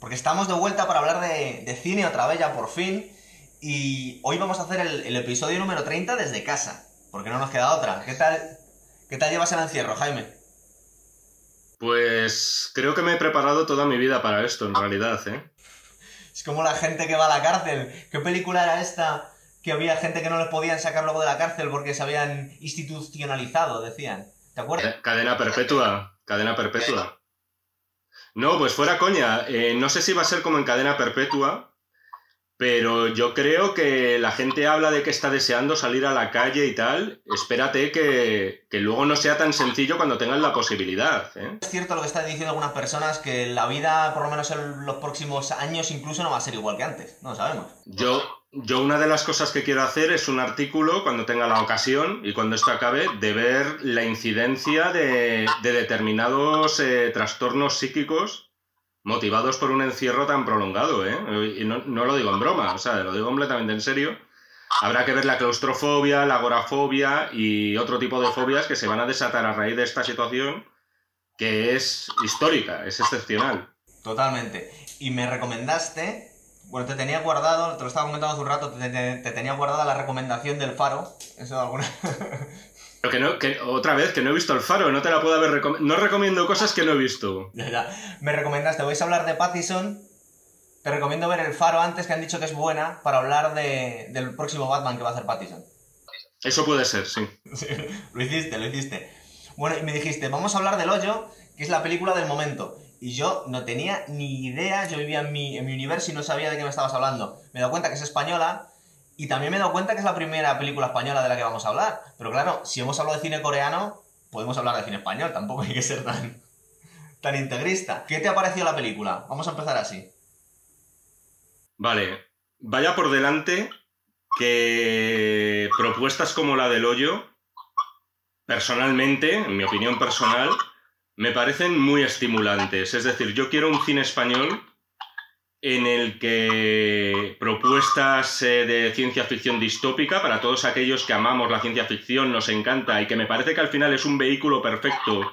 porque estamos de vuelta para hablar de, cine otra vez ya por fin. Y hoy vamos a hacer el, episodio número 30 desde casa, porque no nos queda otra. ¿Qué tal, qué tal llevas el encierro, Jaime? Pues creo que me he preparado toda mi vida para esto, en realidad, ¿eh? Es como la gente que va a la cárcel. ¿Qué película era esta? Que había gente que no les podían sacar luego de la cárcel porque se habían institucionalizado, decían. ¿Te acuerdas? Cadena perpetua. Cadena perpetua. No, pues fuera coña. Eh, no sé si va a ser como en cadena perpetua, pero yo creo que la gente habla de que está deseando salir a la calle y tal. Espérate que, luego no sea tan sencillo cuando tengan la posibilidad. ¿eh? Es cierto lo que están diciendo algunas personas, que la vida, por lo menos en los próximos años, incluso no va a ser igual que antes. No lo sabemos. Yo, yo una de las cosas que quiero hacer es un artículo, cuando tenga la ocasión y cuando esto acabe, de ver la incidencia de, determinados eh, trastornos psíquicos motivados por un encierro tan prolongado, ¿eh? Y no, lo digo en broma, o sea, lo digo completamente en serio. Habrá que ver la claustrofobia, la agorafobia y otro tipo de fobias que se van a desatar a raíz de esta situación que es histórica, es excepcional. Totalmente. Y me recomendaste, bueno, te tenía guardado, te lo estaba comentando hace un rato, te, te tenía guardada la recomendación del faro. Eso alguna. Pero que no, que otra vez, que no he visto el faro, no te la puedo haber recomendado. No recomiendo cosas que no he visto. Me recomendaste, vais a hablar de Pattison. Te recomiendo ver el faro antes, que han dicho que es buena, para hablar de, del próximo Batman que va a hacer Pattison. Eso puede ser, sí. Lo hiciste, lo hiciste. Bueno, y me dijiste, vamos a hablar del hoyo, que es la película del momento. Y yo no tenía ni idea, yo vivía en mi, en mi universo y no sabía de qué me estabas hablando. Me he dado cuenta que es española, y también me he dado cuenta que es la primera película española de la que vamos a hablar. Pero claro, si hemos hablado de cine coreano, podemos hablar de cine español. Tampoco hay que ser tan, tan integrista. ¿Qué te ha parecido la película? Vamos a empezar así. Vale. Vaya por delante que propuestas como la del hoyo, personalmente, en mi opinión personal, me parecen muy estimulantes. Es decir, yo quiero un cine español en el que propuestas eh, de ciencia ficción distópica, para todos aquellos que amamos la ciencia ficción, nos encanta y que me parece que al final es un vehículo perfecto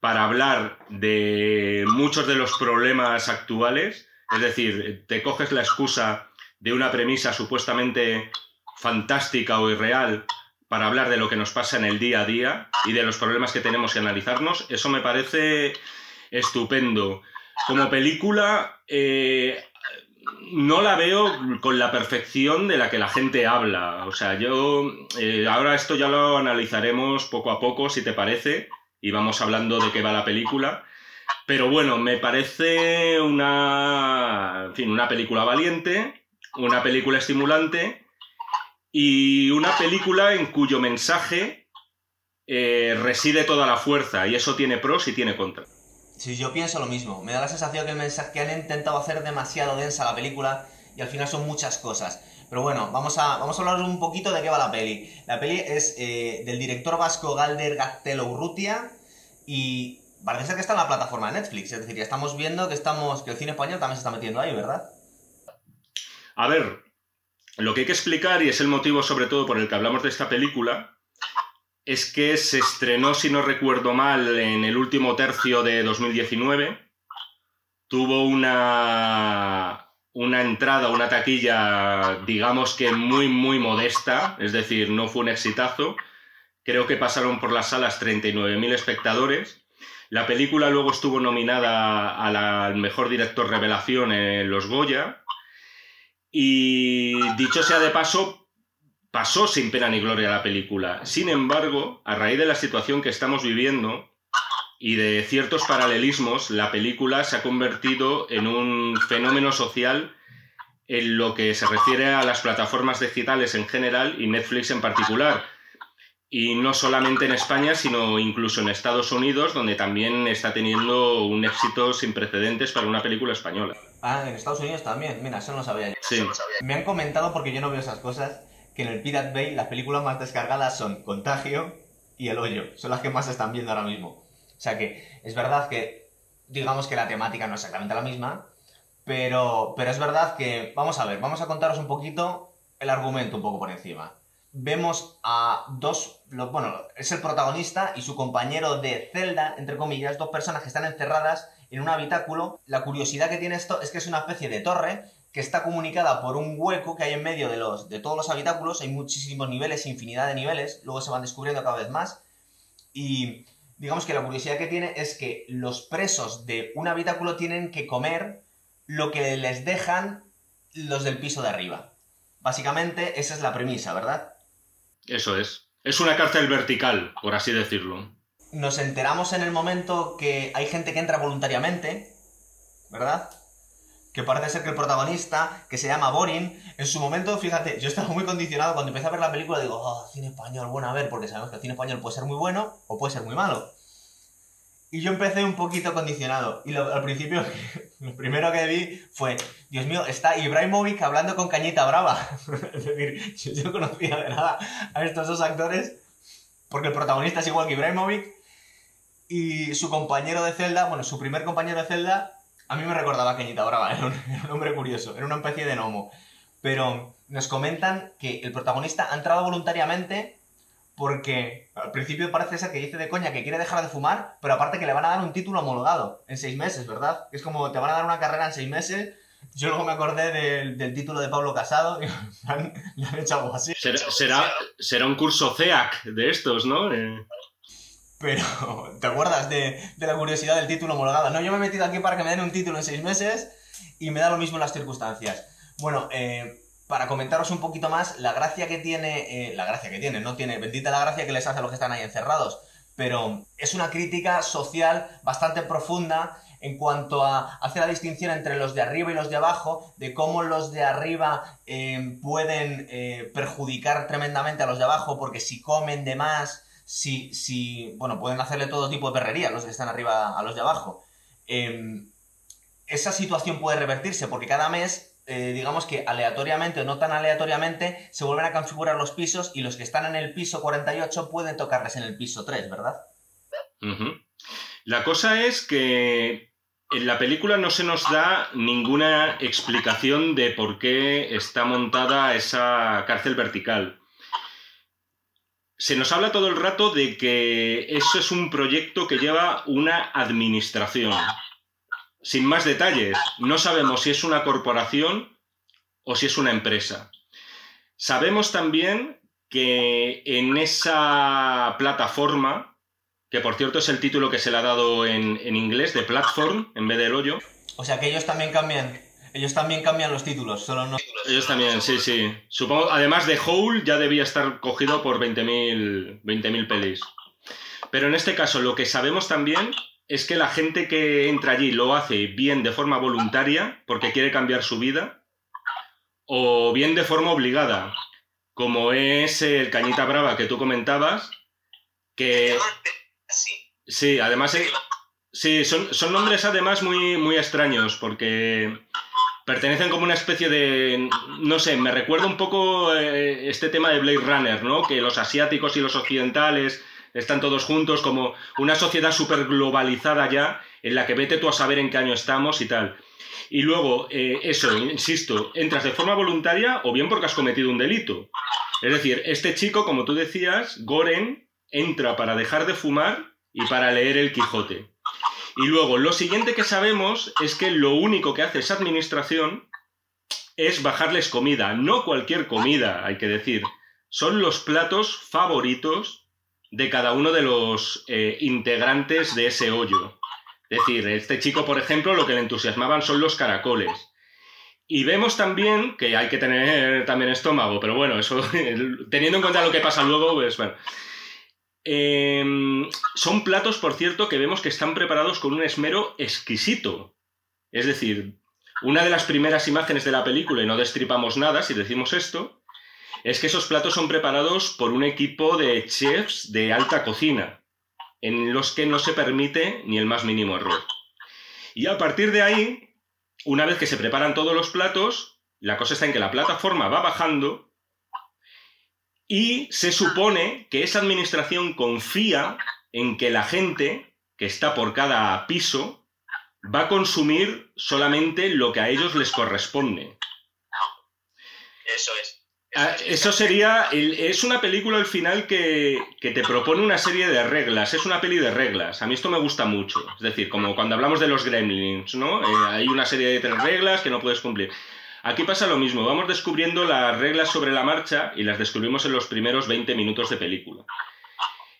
para hablar de muchos de los problemas actuales. Es decir, te coges la excusa de una premisa supuestamente fantástica o irreal para hablar de lo que nos pasa en el día a día y de los problemas que tenemos que analizarnos. Eso me parece estupendo. Como película, eh, no la veo con la perfección de la que la gente habla. O sea, yo. Eh, ahora esto ya lo analizaremos poco a poco, si te parece, y vamos hablando de qué va la película. Pero bueno, me parece una. En fin, una película valiente, una película estimulante y una película en cuyo mensaje eh, reside toda la fuerza, y eso tiene pros y tiene contras. Sí, yo pienso lo mismo. Me da la sensación que el mensaje que han intentado hacer demasiado densa la película y al final son muchas cosas. Pero bueno, vamos a, vamos a hablar un poquito de qué va la peli. La peli es eh, del director vasco Galder Gaztelo Urrutia y parece ser que está en la plataforma de Netflix. Es decir, ya estamos viendo que, estamos, que el cine español también se está metiendo ahí, ¿verdad? A ver, lo que hay que explicar, y es el motivo sobre todo por el que hablamos de esta película, es que se estrenó, si no recuerdo mal, en el último tercio de 2019. Tuvo una, una entrada, una taquilla, digamos que muy, muy modesta, es decir, no fue un exitazo. Creo que pasaron por las salas 39.000 espectadores. La película luego estuvo nominada al mejor director revelación en Los Goya. Y dicho sea de paso, pasó sin pena ni gloria la película. Sin embargo, a raíz de la situación que estamos viviendo y de ciertos paralelismos, la película se ha convertido en un fenómeno social en lo que se refiere a las plataformas digitales en general y Netflix en particular. Y no solamente en España, sino incluso en Estados Unidos, donde también está teniendo un éxito sin precedentes para una película española. Ah, en Estados Unidos también. Mira, eso no lo sabía yo. Sí. Me han comentado, porque yo no veo esas cosas, que en el Pirate Bay las películas más descargadas son Contagio y El Hoyo. Son las que más se están viendo ahora mismo. O sea que es verdad que, digamos que la temática no es exactamente la misma, pero, pero es verdad que, vamos a ver, vamos a contaros un poquito el argumento un poco por encima. Vemos a dos, bueno, es el protagonista y su compañero de celda, entre comillas, dos personas que están encerradas en un habitáculo. La curiosidad que tiene esto es que es una especie de torre que está comunicada por un hueco que hay en medio de, todos los habitáculos. Hay muchísimos niveles, infinidad de niveles, luego se van descubriendo cada vez más. Y digamos que la curiosidad que tiene es que los presos de un habitáculo tienen que comer lo que les dejan los del piso de arriba. Básicamente, esa es la premisa, ¿verdad? Eso es. Es una cárcel vertical, por así decirlo. Nos enteramos en el momento que hay gente que entra voluntariamente, ¿verdad? Que parece ser que el protagonista, que se llama Borin, en su momento, fíjate, yo estaba muy condicionado cuando empecé a ver la película, digo, oh, cine español, bueno a ver, porque sabemos que el cine español puede ser muy bueno o puede ser muy malo. Y yo empecé un poquito condicionado. Y al principio, lo primero que vi fue, Dios mío, está Ibrahimovic hablando con Cañita Brava. es decir, yo, no conocía de nada a estos dos actores, porque el protagonista es igual que Ibrahimovic. Y su compañero de celda, bueno, su primer compañero de celda, a mí me recordaba a Cañita Brava, era un, era un hombre curioso, era una especie de gnomo. Pero nos comentan que el protagonista ha entrado voluntariamente porque al principio parece ser que dice de coña que quiere dejar de fumar, pero aparte que le van a dar un título homologado en seis meses, ¿verdad? Es como te van a dar una carrera en seis meses. Yo luego me acordé del, título de Pablo Casado y le han hecho algo así. Será, será, un curso CEAC de estos, ¿no? Eh. Pero, ¿te acuerdas de, de, la curiosidad del título homologado? No, yo me he metido aquí para que me den un título en seis meses y me da lo mismo en las circunstancias. Bueno, eh, para comentaros un poquito más, la gracia que tiene, eh, la gracia que tiene, no tiene, bendita la gracia que les hace a los que están ahí encerrados, pero es una crítica social bastante profunda en cuanto a hacer la distinción entre los de arriba y los de abajo, de cómo los de arriba eh, pueden perjudicar tremendamente a los de abajo, porque si comen de más, si, si, bueno, pueden hacerle todo tipo de perrería los que están arriba a los de abajo. Em, esa situación puede revertirse porque cada mes eh, digamos que aleatoriamente o no tan aleatoriamente, se vuelven a configurar los pisos y los que están en el piso 48 pueden tocarles en el piso 3, ¿verdad? La cosa es que en la película no se nos da ninguna explicación de por qué está montada esa cárcel vertical. Se nos habla todo el rato de que eso es un proyecto que lleva una administración sin más detalles, no sabemos si es una corporación o si es una empresa. Sabemos también que en esa plataforma, que por cierto es el título que se le ha dado en, inglés, de platform, en vez del hoyo. O sea que ellos también cambian. Ellos también cambian los títulos, solo no. Ellos también, sí, sí. Supongo, además de Hole, ya debía estar cogido por 20.000 20 pelis. Pero en este caso, lo que sabemos también es que la gente que entra allí lo hace bien de forma voluntaria, porque quiere cambiar su vida, o bien de forma obligada, como es el Cañita Brava que tú comentabas, que... Sí, además... Sí, son, son nombres además muy, muy extraños, porque pertenecen como una especie de, no sé, me recuerda un poco eh, este tema de Blade Runner, ¿no? Que los asiáticos y los occidentales están todos juntos, como una sociedad súper globalizada ya, en la que vete tú a saber en qué año estamos y tal. Y luego, eh, eso, insisto, entras de forma voluntaria o bien porque has cometido un delito. Es decir, este chico, como tú decías, Goren, entra para dejar de fumar y para leer el Quijote. Y luego, lo siguiente que sabemos es que lo único que hace esa administración es bajarles comida, no cualquier comida, hay que decir. Son los platos favoritos de cada uno de los eh, integrantes de ese hoyo. Es decir, este chico, por ejemplo, lo que le entusiasmaban son los caracoles. Y vemos también que hay que tener también estómago, pero bueno, eso, teniendo en cuenta lo que pasa luego, pues bueno. Em, son platos, por cierto, que vemos que están preparados con un esmero exquisito. Es decir, una de las primeras imágenes de la película, y no destripamos nada si decimos esto, es que esos platos son preparados por un equipo de chefs de alta cocina, en los que no se permite ni el más mínimo error. Y a partir de ahí, una vez que se preparan todos los platos, la cosa está en que la plataforma va bajando y se supone que esa administración confía en que la gente que está por cada piso va a consumir solamente lo que a ellos les corresponde. Eso es. Ah, eso sería. es una película al final que, te propone una serie de reglas. Es una peli de reglas. A mí esto me gusta mucho. Es decir, como cuando hablamos de los gremlins, ¿no? Eh, hay una serie de tres reglas que no puedes cumplir. Aquí pasa lo mismo. Vamos descubriendo las reglas sobre la marcha y las descubrimos en los primeros 20 minutos de película.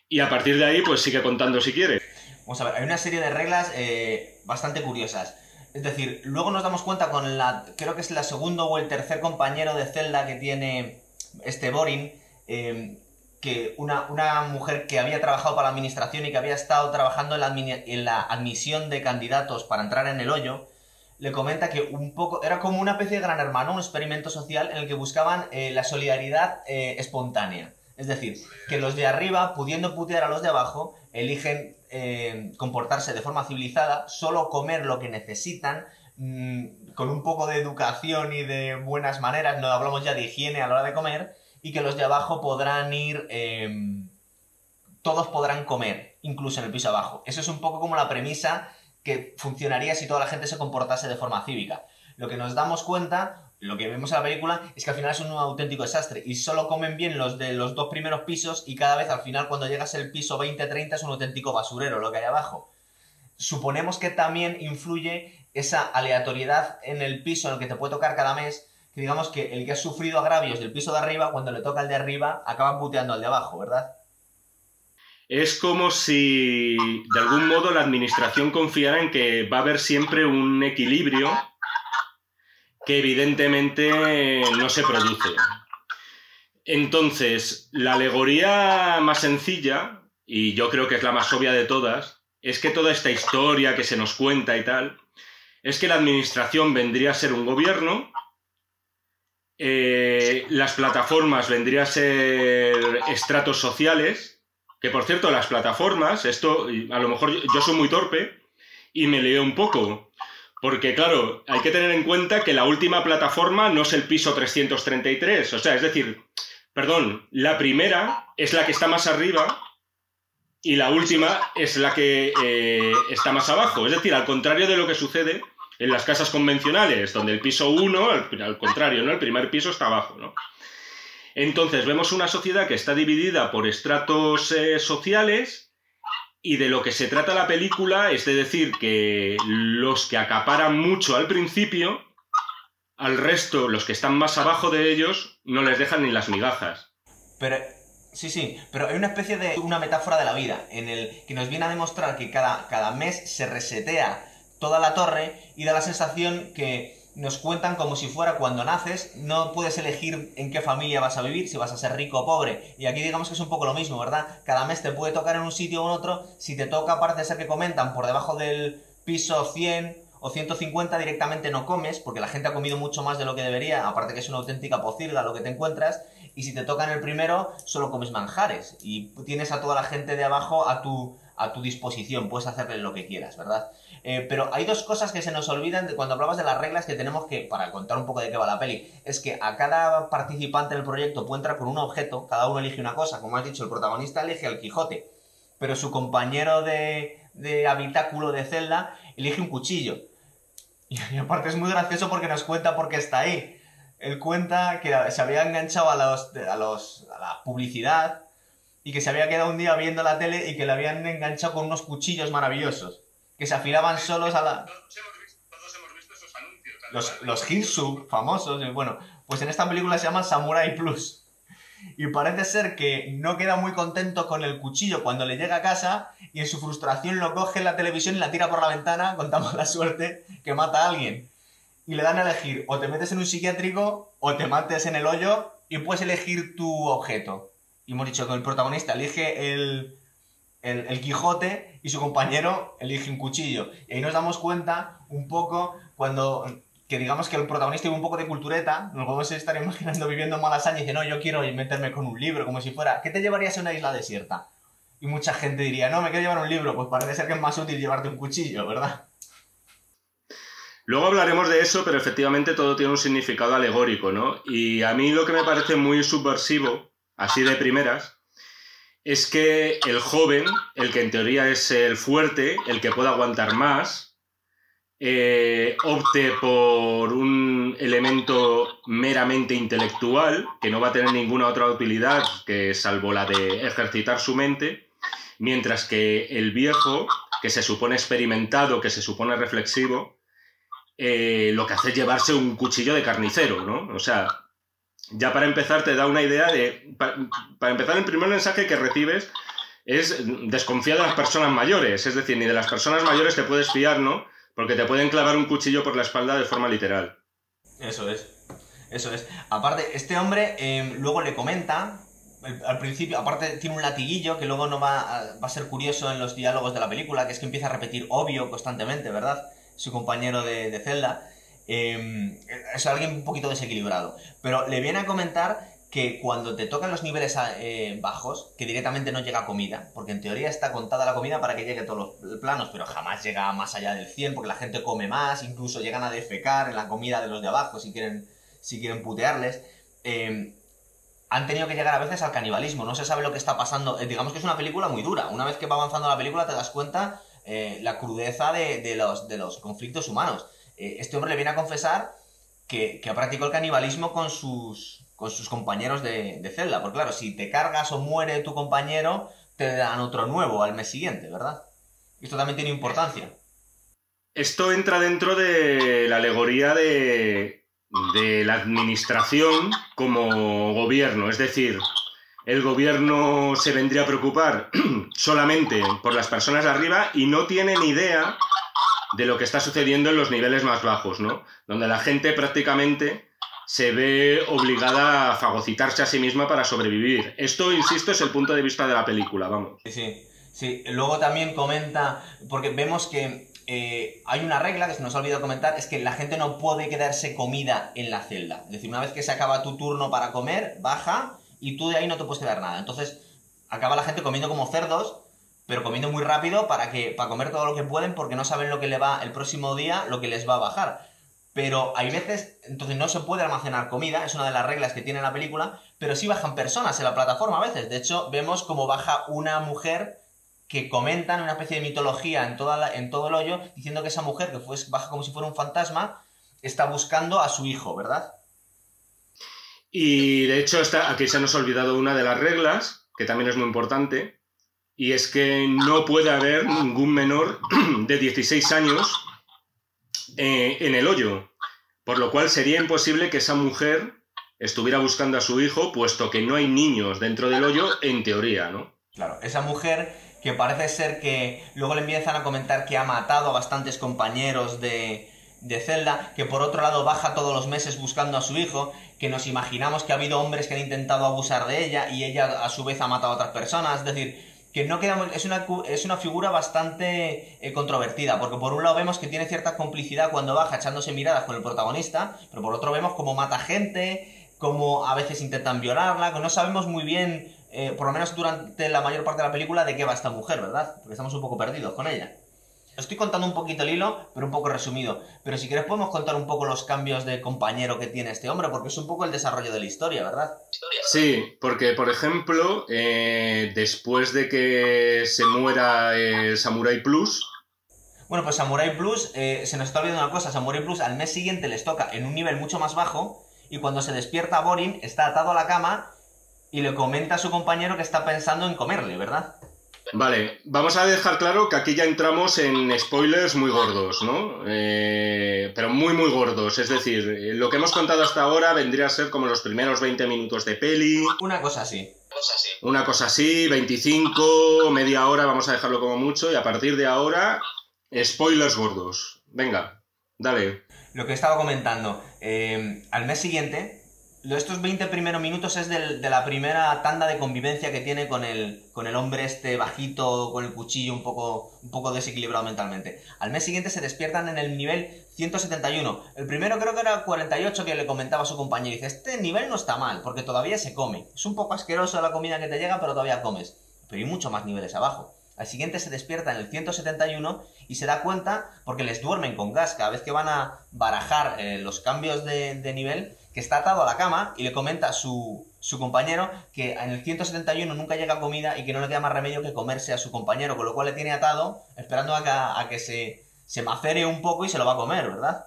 Y a partir de ahí, pues sigue contando si quiere. Vamos a ver, hay una serie de reglas eh, bastante curiosas. Es decir, luego nos damos cuenta con la. Creo que es la segundo o el tercer compañero de celda que tiene este Boring. Em, que una, mujer que había trabajado para la administración y que había estado trabajando en la, admisión de candidatos para entrar en el hoyo, le comenta que un poco era como una especie de gran hermano, un experimento social en el que buscaban eh, la solidaridad eh, espontánea. Es decir, que los de arriba, pudiendo putear a los de abajo, eligen eh, comportarse de forma civilizada, solo comer lo que necesitan, mm, con un poco de educación y de buenas maneras, no hablamos ya de higiene a la hora de comer, y que los de abajo podrán ir... Em, todos podrán comer, incluso en el piso abajo. Eso es un poco como la premisa que funcionaría si toda la gente se comportase de forma cívica. Lo que nos damos cuenta lo que vemos en la película es que al final es un auténtico desastre y solo comen bien los de los dos primeros pisos y cada vez al final cuando llegas al piso 20-30 es un auténtico basurero lo que hay abajo. Suponemos que también influye esa aleatoriedad en el piso en el que te puede tocar cada mes, que digamos que el que ha sufrido agravios del piso de arriba, cuando le toca al de arriba, acaba puteando al de abajo, ¿verdad? Es como si de algún modo la administración confiara en que va a haber siempre un equilibrio que evidentemente no se produce. Entonces, la alegoría más sencilla, y yo creo que es la más obvia de todas, es que toda esta historia que se nos cuenta y tal, es que la administración vendría a ser un gobierno, eh, las plataformas vendrían a ser estratos sociales, que por cierto, las plataformas, esto a lo mejor yo soy muy torpe y me leo un poco, porque, claro, hay que tener en cuenta que la última plataforma no es el piso 333. O sea, es decir, perdón, la primera es la que está más arriba y la última es la que eh, está más abajo. Es decir, al contrario de lo que sucede en las casas convencionales, donde el piso 1, al, contrario, ¿no? El primer piso está abajo, ¿no? Entonces, vemos una sociedad que está dividida por estratos eh, sociales y de lo que se trata la película es de decir que los que acaparan mucho al principio, al resto, los que están más abajo de ellos, no les dejan ni las migajas. Pero, sí, sí, pero hay una especie de una metáfora de la vida, en el que nos viene a demostrar que cada, cada mes se resetea toda la torre y da la sensación que nos cuentan como si fuera cuando naces, no puedes elegir en qué familia vas a vivir, si vas a ser rico o pobre. Y aquí digamos que es un poco lo mismo, ¿verdad? Cada mes te puede tocar en un sitio o en otro, si te toca, parece ser que comentan por debajo del piso 100 o 150 directamente no comes, porque la gente ha comido mucho más de lo que debería, aparte que es una auténtica pocilga lo que te encuentras, y si te toca en el primero, solo comes manjares, y tienes a toda la gente de abajo a tu, a tu disposición, puedes hacerle lo que quieras, ¿verdad? Eh, pero hay dos cosas que se nos olvidan de cuando hablabas de las reglas que tenemos que, para contar un poco de qué va la peli, es que a cada participante del proyecto puede entrar con un objeto, cada uno elige una cosa, como has dicho, el protagonista elige al Quijote, pero su compañero de, de habitáculo de celda elige un cuchillo. Y, aparte es muy gracioso porque nos cuenta por qué está ahí. Él cuenta que se había enganchado a, los, a, los, a la publicidad y que se había quedado un día viendo la tele y que le habían enganchado con unos cuchillos maravillosos que se afilaban solos a la... Todos hemos visto esos anuncios. Los, los Hinsu, famosos. Bueno, pues en esta película se llama Samurai Plus. Y parece ser que no queda muy contento con el cuchillo cuando le llega a casa y en su frustración lo coge en la televisión y la tira por la ventana con tan mala suerte que mata a alguien. Y le dan a elegir o te metes en un psiquiátrico o te mates en el hoyo y puedes elegir tu objeto. Y hemos dicho que el protagonista elige el, el, Quijote y su compañero elige un cuchillo. Y ahí nos damos cuenta un poco cuando que digamos que el protagonista tiene un poco de cultureta, nos podemos estar imaginando viviendo en Malasaña y dice, no, yo quiero meterme con un libro, como si fuera, ¿qué te llevarías a una isla desierta? Y mucha gente diría, no, me quiero llevar un libro, pues parece ser que es más útil llevarte un cuchillo, ¿verdad? Luego hablaremos de eso, pero efectivamente todo tiene un significado alegórico, ¿no? Y a mí lo que me parece muy subversivo, así de primeras, es que el joven, el que en teoría es el fuerte, el que puede aguantar más, eh, opte por un elemento meramente intelectual, que no va a tener ninguna otra utilidad que salvo la de ejercitar su mente, mientras que el viejo, que se supone experimentado, que se supone reflexivo, eh, lo que hace es llevarse un cuchillo de carnicero, ¿no? O sea, ya para empezar te da una idea de... pa- para empezar, el primer mensaje que recibes es desconfía de las personas mayores, es decir, ni de las personas mayores te puedes fiar, ¿no? Porque te pueden clavar un cuchillo por la espalda de forma literal. Eso es. Eso es. Aparte, este hombre eh, luego le comenta, al principio, aparte tiene un latiguillo que luego no va a, va a ser curioso en los diálogos de la película, que es que empieza a repetir obvio constantemente, ¿verdad? Su compañero de, de celda. Eh, es alguien un poquito desequilibrado. Pero le viene a comentar que cuando te tocan los niveles eh, bajos, que directamente no llega comida, porque en teoría está contada la comida para que llegue a todos los planos, pero jamás llega más allá del 100, porque la gente come más, incluso llegan a defecar en la comida de los de abajo si quieren, si quieren putearles. Eh, han tenido que llegar a veces al canibalismo, no se sabe lo que está pasando. Eh, digamos que es una película muy dura. Una vez que va avanzando la película te das cuenta eh, la crudeza de, de los, de los conflictos humanos. Eh, este hombre le viene a confesar que, que ha practicado el canibalismo con sus, compañeros de, de celda. Porque claro, si te cargas o muere tu compañero, te dan otro nuevo al mes siguiente, ¿verdad? Esto también tiene importancia. Esto entra dentro de la alegoría de la administración como gobierno, es decir, el gobierno se vendría a preocupar solamente por las personas de arriba y no tiene ni idea de lo que está sucediendo en los niveles más bajos, ¿no? Donde la gente prácticamente se ve obligada a fagocitarse a sí misma para sobrevivir. Esto, insisto, es el punto de vista de la película, vamos. Sí, sí. Luego también comenta, porque vemos que eh, hay una regla que se nos ha olvidado comentar, es que la gente no puede quedarse comida en la celda. Es decir, una vez que se acaba tu turno para comer, baja y tú de ahí no te puedes quedar nada. Entonces, acaba la gente comiendo como cerdos, pero comiendo muy rápido para, que, para comer todo lo que pueden porque no saben lo que le va el próximo día, lo que les va a bajar. Pero hay veces, entonces no se puede almacenar comida, es una de las reglas que tiene la película, pero sí bajan personas en la plataforma a veces. De hecho, vemos como baja una mujer que comentan una especie de mitología en, toda en todo el hoyo, diciendo que esa mujer, que fue, baja como si fuera un fantasma, está buscando a su hijo, ¿verdad? Y de hecho, está, aquí se nos ha olvidado una de las reglas, que también es muy importante, y es que no puede haber ningún menor de 16 años eh, en el hoyo, por lo cual sería imposible que esa mujer estuviera buscando a su hijo, puesto que no hay niños dentro del hoyo, en teoría, ¿no? Claro, esa mujer que parece ser que luego le empiezan a comentar que ha matado a bastantes compañeros de, de celda, que por otro lado baja todos los meses buscando a su hijo, que nos imaginamos que ha habido hombres que han intentado abusar de ella y ella a su vez ha matado a otras personas, es decir, que no queda muy- es una es una figura bastante eh, controvertida, porque por un lado vemos que tiene cierta complicidad cuando baja echándose miradas con el protagonista, pero por otro vemos cómo mata gente, cómo a veces intentan violarla, que no sabemos muy bien, eh, por lo menos durante la mayor parte de la película, de qué va esta mujer, ¿verdad? Porque estamos un poco perdidos con ella. Estoy contando un poquito el hilo, pero un poco resumido. Pero si quieres podemos contar un poco los cambios de compañero que tiene este hombre, porque es un poco el desarrollo de la historia, ¿verdad? Sí, porque, por ejemplo, eh, después de que se muera el Samurai Plus, Bueno, pues Samurai Plus, eh, se nos está olvidando una cosa, Samurai Plus al mes siguiente les toca en un nivel mucho más bajo y cuando se despierta Borin está atado a la cama y le comenta a su compañero que está pensando en comerle, ¿verdad? Vale, vamos a dejar claro que aquí ya entramos en spoilers muy gordos, ¿no? Eh, pero muy, muy gordos. Es decir, lo que hemos contado hasta ahora vendría a ser como los primeros 20 minutos de peli, Una cosa así. una cosa así, 25, media hora, vamos a dejarlo como mucho, y a partir de ahora, spoilers gordos. Venga, dale. Lo que estaba comentando, eh, al mes siguiente, estos 20 primeros minutos es del- de la primera tanda de convivencia que tiene con el, con el hombre este bajito, con el cuchillo un poco, un poco desequilibrado mentalmente. Al mes siguiente se despiertan en el nivel 171. El primero creo que era 48 que le comentaba a su compañero. Dice, este nivel no está mal, porque todavía se come. Es un poco asqueroso la comida que te llega, pero todavía comes. Pero hay muchos más niveles abajo. Al siguiente se despierta en el 171 y se da cuenta, porque les duermen con gas cada vez que van a barajar eh, los cambios de, de nivel, que está atado a la cama y le comenta a su, su compañero que en el 171 nunca llega comida y que no le queda más remedio que comerse a su compañero, con lo cual le tiene atado esperando a que, a que se, se macere un poco y se lo va a comer, ¿verdad?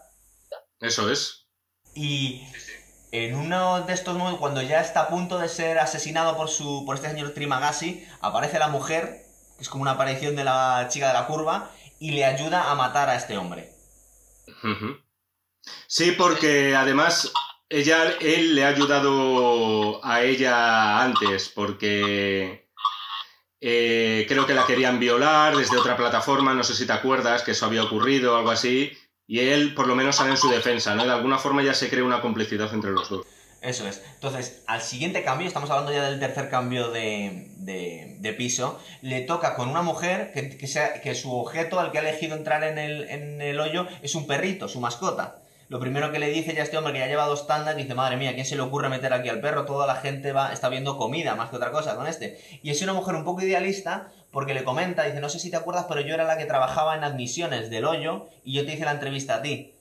Eso es. Y en uno de estos momentos, cuando ya está a punto de ser asesinado por su por este señor Trimagasi, aparece la mujer, que es como una aparición de la chica de la curva, y le ayuda a matar a este hombre. Sí, porque además ella, él le ha ayudado a ella antes, porque eh, creo que la querían violar desde otra plataforma, no sé si te acuerdas que eso había ocurrido o algo así, y él por lo menos sale en su defensa, ¿no? De alguna forma ya se crea una complicidad entre los dos. Eso es. Entonces, al siguiente cambio, estamos hablando ya del tercer cambio de, de- de piso, le toca con una mujer que, que sea- que su objeto al que ha elegido entrar en el, en el hoyo es un perrito, su mascota. Lo primero que le dice ya este hombre que ya lleva dos tandas, dice, madre mía, ¿quién se le ocurre meter aquí al perro? Toda la gente va, está viendo comida más que otra cosa con este. Y es una mujer un poco idealista porque le comenta, dice, no sé si te acuerdas, pero yo era la que trabajaba en admisiones del hoyo y yo te hice la entrevista a ti.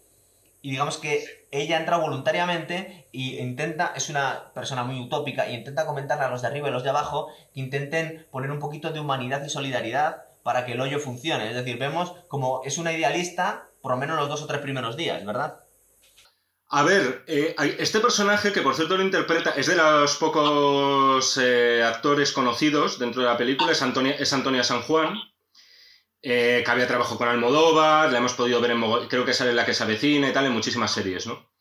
Y digamos que ella entra voluntariamente y intenta, es una persona muy utópica, y intenta comentarle a los de arriba y los de abajo que intenten poner un poquito de humanidad y solidaridad para que el hoyo funcione. Es decir, vemos como es una idealista por lo menos los dos o tres primeros días, ¿verdad? A ver, eh, este personaje, que por cierto lo interpreta, es de los pocos eh, actores conocidos dentro de la película, es Antonia, es Antonia San Juan, eh, que había trabajado con Almodóvar, la hemos podido ver en, creo que sale en La que se avecina y tal, en muchísimas series, ¿no?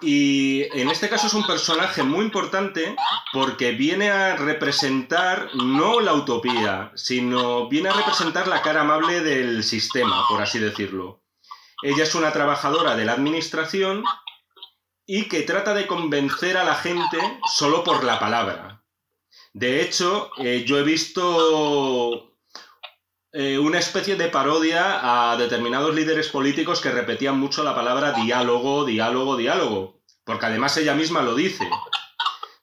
Y en este caso es un personaje muy importante porque viene a representar no la utopía, sino viene a representar la cara amable del sistema, por así decirlo. Ella es una trabajadora de la administración y que trata de convencer a la gente solo por la palabra. De hecho, eh, yo he visto eh, una especie de parodia a determinados líderes políticos que repetían mucho la palabra diálogo, diálogo, diálogo, porque además ella misma lo dice.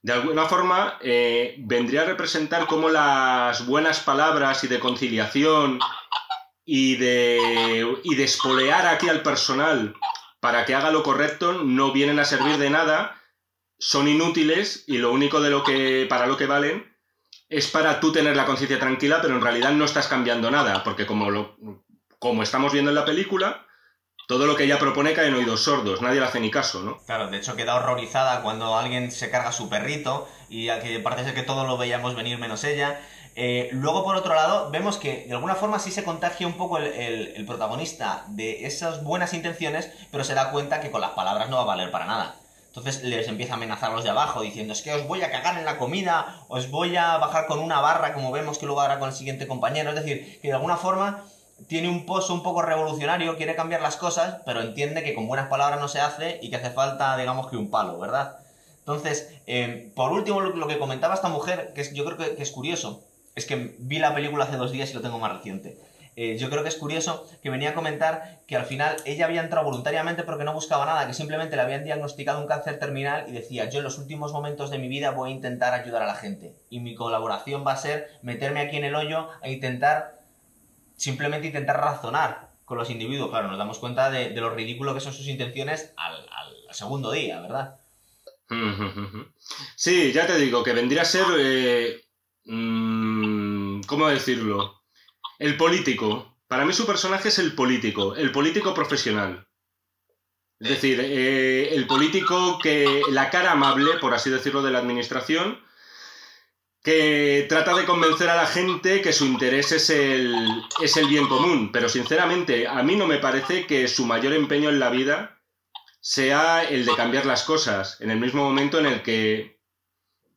De alguna forma, eh, vendría a representar cómo las buenas palabras y de conciliación y de, y de espolear aquí al personal para que haga lo correcto no vienen a servir de nada, son inútiles y lo único de lo que, para lo que valen es para tú tener la conciencia tranquila, pero en realidad no estás cambiando nada, porque como, lo, como estamos viendo en la película, todo lo que ella propone cae en oídos sordos, nadie le hace ni caso, ¿no? Claro, de hecho queda horrorizada cuando alguien se carga su perrito y a que parece que todos lo veíamos venir menos ella. Eh, luego, por otro lado, vemos que de alguna forma sí se contagia un poco el, protagonista de esas buenas intenciones, pero se da cuenta que con las palabras no va a valer para nada. Entonces les empieza a amenazar los de abajo diciendo es que os voy a cagar en la comida, os voy a bajar con una barra como vemos que luego hará con el siguiente compañero. Es decir, que de alguna forma tiene un pozo un poco revolucionario, quiere cambiar las cosas, pero entiende que con buenas palabras no se hace y que hace falta, digamos, que un palo, ¿verdad? Entonces, eh, por último, lo, que comentaba esta mujer, que yo creo que es curioso, es que vi la película hace dos días y lo tengo más reciente. Eh, yo creo que es curioso que venía a comentar que al final ella había entrado voluntariamente porque no buscaba nada, que simplemente le habían diagnosticado un cáncer terminal y decía, yo en los últimos momentos de mi vida voy a intentar ayudar a la gente. Y mi colaboración va a ser meterme aquí en el hoyo e intentar simplemente intentar razonar con los individuos. Claro, nos damos cuenta de, lo ridículo que son sus intenciones al segundo día, ¿verdad? Sí, ya te digo, que vendría a ser... eh, mm, ¿Cómo decirlo? El político. Para mí su personaje es el político, el político profesional. Es decir, eh, el político que... La cara amable, por así decirlo, de la administración, que trata de convencer a la gente que su interés es el, es el bien común. Pero sinceramente, a mí no me parece que su mayor empeño en la vida sea el de cambiar las cosas, en el mismo momento en el que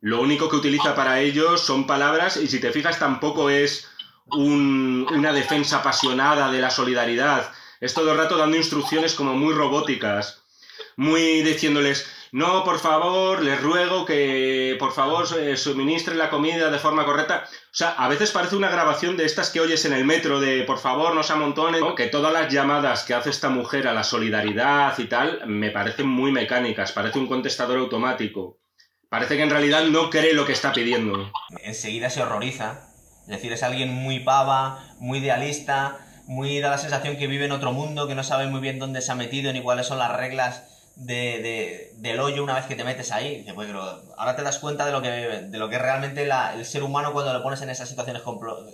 lo único que utiliza para ello son palabras y si te fijas tampoco es un- una defensa apasionada de la solidaridad. Es todo el rato dando instrucciones como muy robóticas, muy diciéndoles, no, por favor, les ruego que por favor eh, suministren la comida de forma correcta. O sea, a veces parece una grabación de estas que oyes en el metro de por favor no se amontonen, que todas las llamadas que hace esta mujer a la solidaridad y tal me parecen muy mecánicas, parece un contestador automático. Parece que en realidad no cree lo que está pidiendo. Enseguida se horroriza. Es decir, es alguien muy pava, muy idealista, muy da la sensación que vive en otro mundo, que no sabe muy bien dónde se ha metido ni cuáles son las reglas de, de- del hoyo una vez que te metes ahí. Dice, pues, ahora te das cuenta de lo que, de lo que es realmente la- el ser humano cuando lo pones en esas situaciones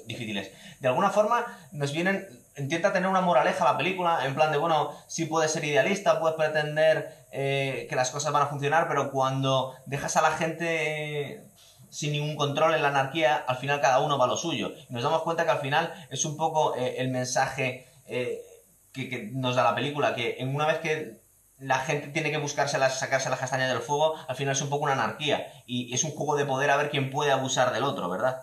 difíciles. De alguna forma nos vienen, intenta tener una moraleja la película, en plan de, bueno, sí puedes ser idealista, puedes pretender eh, que las cosas van a funcionar, pero cuando dejas a la gente eh, sin ningún control en la anarquía, al final cada uno va a lo suyo. Y nos damos cuenta que al final es un poco eh, el mensaje que, nos da la película, que en una vez que la gente tiene que buscarse las, sacarse las castañas del fuego, al final es un poco una anarquía. Y es un juego de poder a ver quién puede abusar del otro, ¿verdad?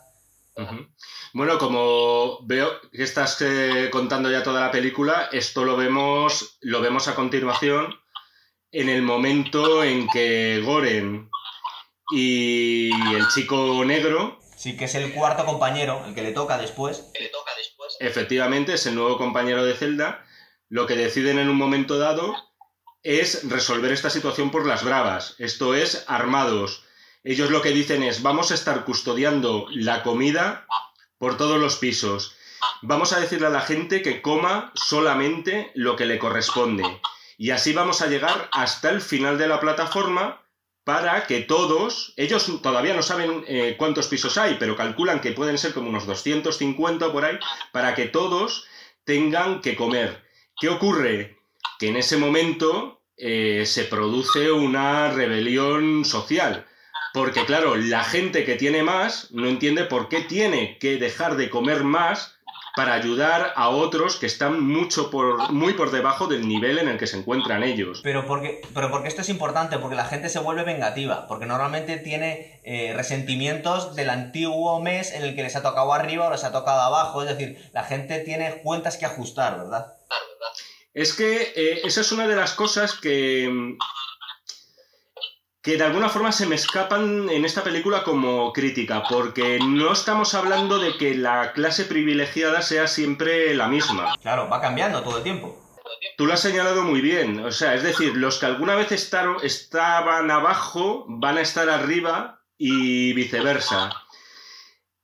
Bueno, como veo que estás eh, contando ya toda la película, esto lo vemos, lo vemos a continuación en el momento en que Goren y el chico negro, Sí, que es el cuarto compañero, el que le toca después. efectivamente es el nuevo compañero de Zelda, lo que deciden en un momento dado es resolver esta situación por las bravas, esto es, armados. Ellos lo que dicen es, vamos a estar custodiando la comida por todos los pisos. Vamos a decirle a la gente que coma solamente lo que le corresponde. Y así vamos a llegar hasta el final de la plataforma para que todos, ellos todavía no saben eh, cuántos pisos hay, pero calculan que pueden ser como unos 250 por ahí, para que todos tengan que comer. ¿Qué ocurre? Que en ese momento eh, se produce una rebelión social. Porque claro, la gente que tiene más no entiende por qué tiene que dejar de comer más para ayudar a otros que están mucho por, muy por debajo del nivel en el que se encuentran ellos. Pero porque, pero porque esto es importante, porque la gente se vuelve vengativa, porque normalmente tiene eh, resentimientos del antiguo mes en el que les ha tocado arriba o les ha tocado abajo, es decir, la gente tiene cuentas que ajustar, ¿verdad? Es que eh, esa es una de las cosas que, que de alguna forma se me escapan en esta película como crítica, porque no estamos hablando de que la clase privilegiada sea siempre la misma. Claro, va cambiando todo el tiempo. Tú lo has señalado muy bien, o sea, es decir, los que alguna vez estaron, estaban abajo van a estar arriba y viceversa.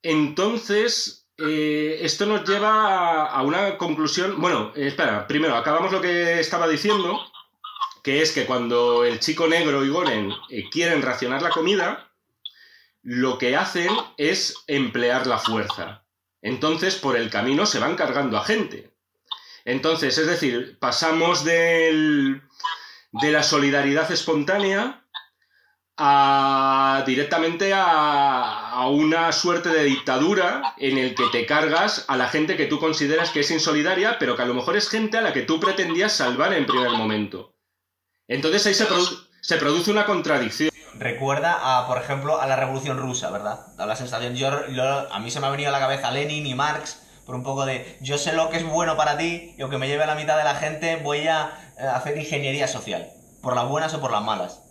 Entonces, eh, esto nos lleva a, a una conclusión. Bueno, eh, espera, primero acabamos lo que estaba diciendo, que es que cuando el chico negro y Goren eh, quieren racionar la comida, lo que hacen es emplear la fuerza. Entonces, por el camino se van cargando a gente. Entonces, es decir, pasamos del- de la solidaridad espontánea a directamente a, a una suerte de dictadura en el que te cargas a la gente que tú consideras que es insolidaria, pero que a lo mejor es gente a la que tú pretendías salvar en primer momento. Entonces ahí se, produ- se produce una contradicción. Recuerda a, por ejemplo, a la Revolución Rusa, ¿verdad? Da la sensación, yo, yo- a mí se me ha venido a la cabeza Lenin y Marx por un poco de, yo sé lo que es bueno para ti y aunque me lleve a la mitad de la gente, voy a eh, hacer ingeniería social, por las buenas o por las malas.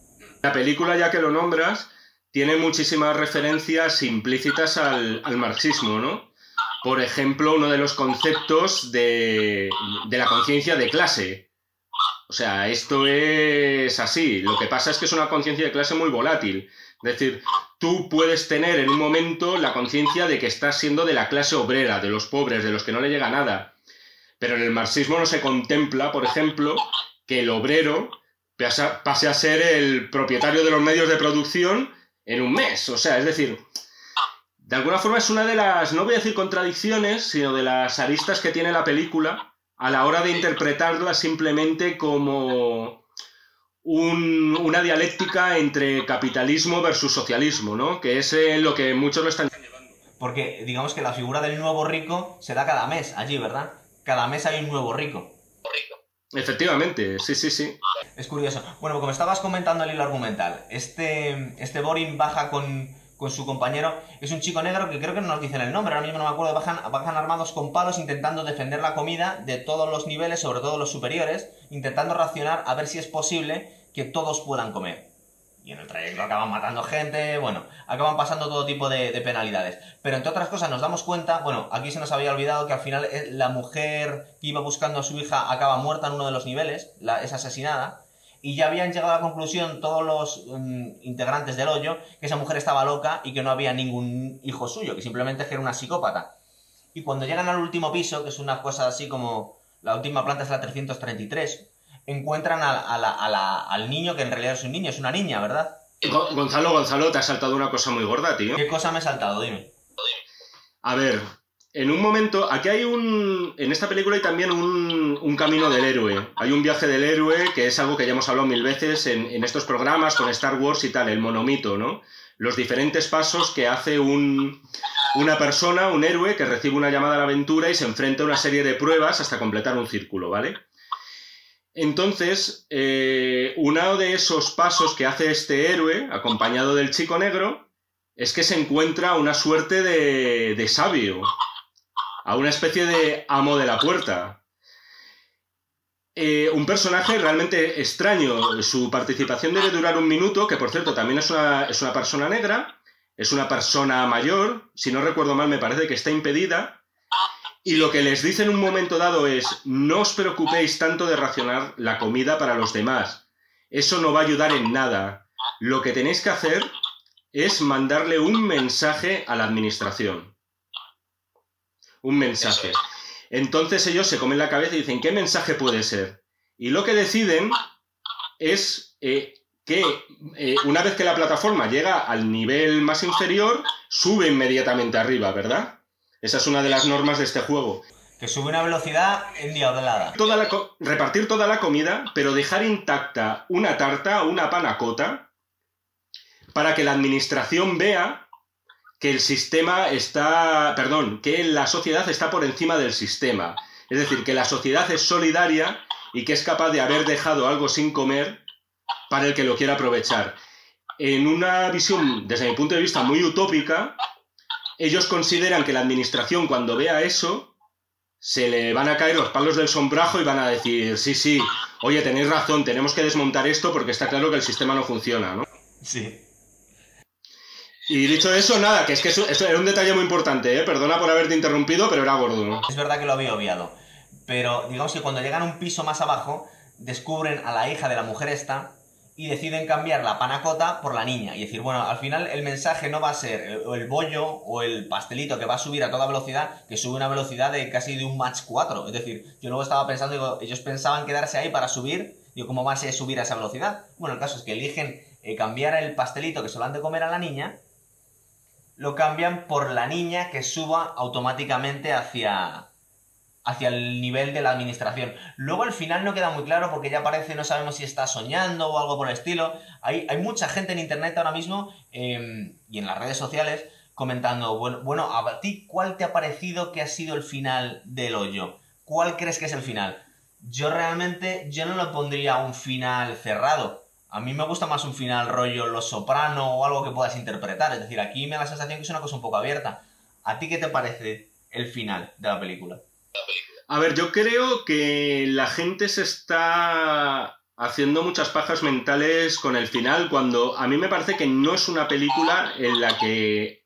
La película, ya que lo nombras, tiene muchísimas referencias implícitas al, al marxismo, ¿no? Por ejemplo, uno de los conceptos de, de la conciencia de clase. O sea, esto es así. Lo que pasa es que es una conciencia de clase muy volátil. Es decir, tú puedes tener en un momento la conciencia de que estás siendo de la clase obrera, de los pobres, de los que no le llega nada. Pero en el marxismo no se contempla, por ejemplo, que el obrero pase a ser el propietario de los medios de producción en un mes. O sea, es decir, de alguna forma es una de las, no voy a decir contradicciones, sino de las aristas que tiene la película a la hora de interpretarla simplemente como un- una dialéctica entre capitalismo versus socialismo, ¿no? Que es eh, lo que muchos lo están Porque digamos que la figura del nuevo rico se da cada mes allí, ¿verdad? Cada mes hay un nuevo rico. Efectivamente, sí, sí, sí. Es curioso. Bueno, como estabas comentando el hilo argumental, este, este Boring baja con, con su compañero, es un chico negro que creo que no nos dicen el nombre, ahora mismo no me acuerdo, bajan, bajan armados con palos intentando defender la comida de todos los niveles, sobre todo los superiores, intentando racionar a ver si es posible que todos puedan comer. Y en el trayecto acaban matando gente, bueno, acaban pasando todo tipo de, de penalidades. Pero entre otras cosas nos damos cuenta, bueno, aquí se nos había olvidado que al final eh, la mujer que iba buscando a su hija acaba muerta en uno de los niveles, la- es asesinada, y ya habían llegado a la conclusión todos los mm, integrantes del hoyo que esa mujer estaba loca y que no había ningún hijo suyo, que simplemente era una psicópata. Y cuando llegan al último piso, que es una cosa así como la última planta es la 333, encuentran a- a la- a la- al niño que en realidad es un niño, es una niña, ¿verdad? Go- Gonzalo, Gonzalo, te has saltado una cosa muy gorda, tío. ¿Qué cosa me he saltado? Dime. A ver, en un momento, aquí hay un. En esta película hay también un, un camino del héroe. Hay un viaje del héroe que es algo que ya hemos hablado mil veces en, en estos programas con Star Wars y tal, el monomito, ¿no? Los diferentes pasos que hace un, una persona, un héroe, que recibe una llamada a la aventura y se enfrenta a una serie de pruebas hasta completar un círculo, ¿vale? Entonces, eh, uno de esos pasos que hace este héroe, acompañado del chico negro, es que se encuentra una suerte de, de sabio, a una especie de amo de la puerta. Eh, un personaje realmente extraño. Su participación debe durar un minuto, que por cierto también es una, es una persona negra, es una persona mayor, si no recuerdo mal me parece que está impedida, y lo que les dice en un momento dado es, no os preocupéis tanto de racionar la comida para los demás, eso no va a ayudar en nada. Lo que tenéis que hacer es mandarle un mensaje a la administración. Un mensaje. Entonces ellos se comen la cabeza y dicen, ¿qué mensaje puede ser? Y lo que deciden es eh, que eh, una vez que la plataforma llega al nivel más inferior, sube inmediatamente arriba, ¿verdad? Esa es una de las normas de este juego. Que sube una velocidad endiablada. Toda la repartir toda la comida, pero dejar intacta una tarta o una panacota para que la administración vea que el sistema está, perdón, que la sociedad está por encima del sistema. Es decir, que la sociedad es solidaria y que es capaz de haber dejado algo sin comer para el que lo quiera aprovechar. En una visión, desde mi punto de vista, muy utópica, ellos consideran que la administración cuando vea eso se le van a caer los palos del sombrajo y van a decir, sí, sí, oye, tenéis razón, tenemos que desmontar esto porque está claro que el sistema no funciona, ¿no? Sí. Y dicho eso, nada, que es que eso, eso era un detalle muy importante, ¿eh? Perdona por haberte interrumpido, pero era gordo, ¿no? Es verdad que lo había obviado. Pero digamos que cuando llegan a un piso más abajo, descubren a la hija de la mujer esta y deciden cambiar la panacota por la niña. Y decir, bueno, al final el mensaje no va a ser el, el bollo o el pastelito que va a subir a toda velocidad, que sube una velocidad de casi de un Match 4. Es decir, yo luego estaba pensando, ellos pensaban quedarse ahí para subir. Digo, ¿cómo va a ser subir a esa velocidad? Bueno, el caso es que eligen eh, cambiar el pastelito que se lo han de comer a la niña lo cambian por la niña que suba automáticamente hacia, hacia el nivel de la administración. Luego al final no queda muy claro porque ya parece, no sabemos si está soñando o algo por el estilo. Hay, hay mucha gente en internet ahora mismo eh, y en las redes sociales comentando, bueno, bueno, a ti, ¿cuál te ha parecido que ha sido el final del hoyo? ¿Cuál crees que es el final? Yo realmente, yo no lo pondría un final cerrado. A mí me gusta más un final rollo Los Soprano o algo que puedas interpretar. Es decir, aquí me da la sensación que es una cosa un poco abierta. ¿A ti qué te parece el final de la película? A ver, yo creo que la gente se está haciendo muchas pajas mentales con el final cuando a mí me parece que no es una película en la que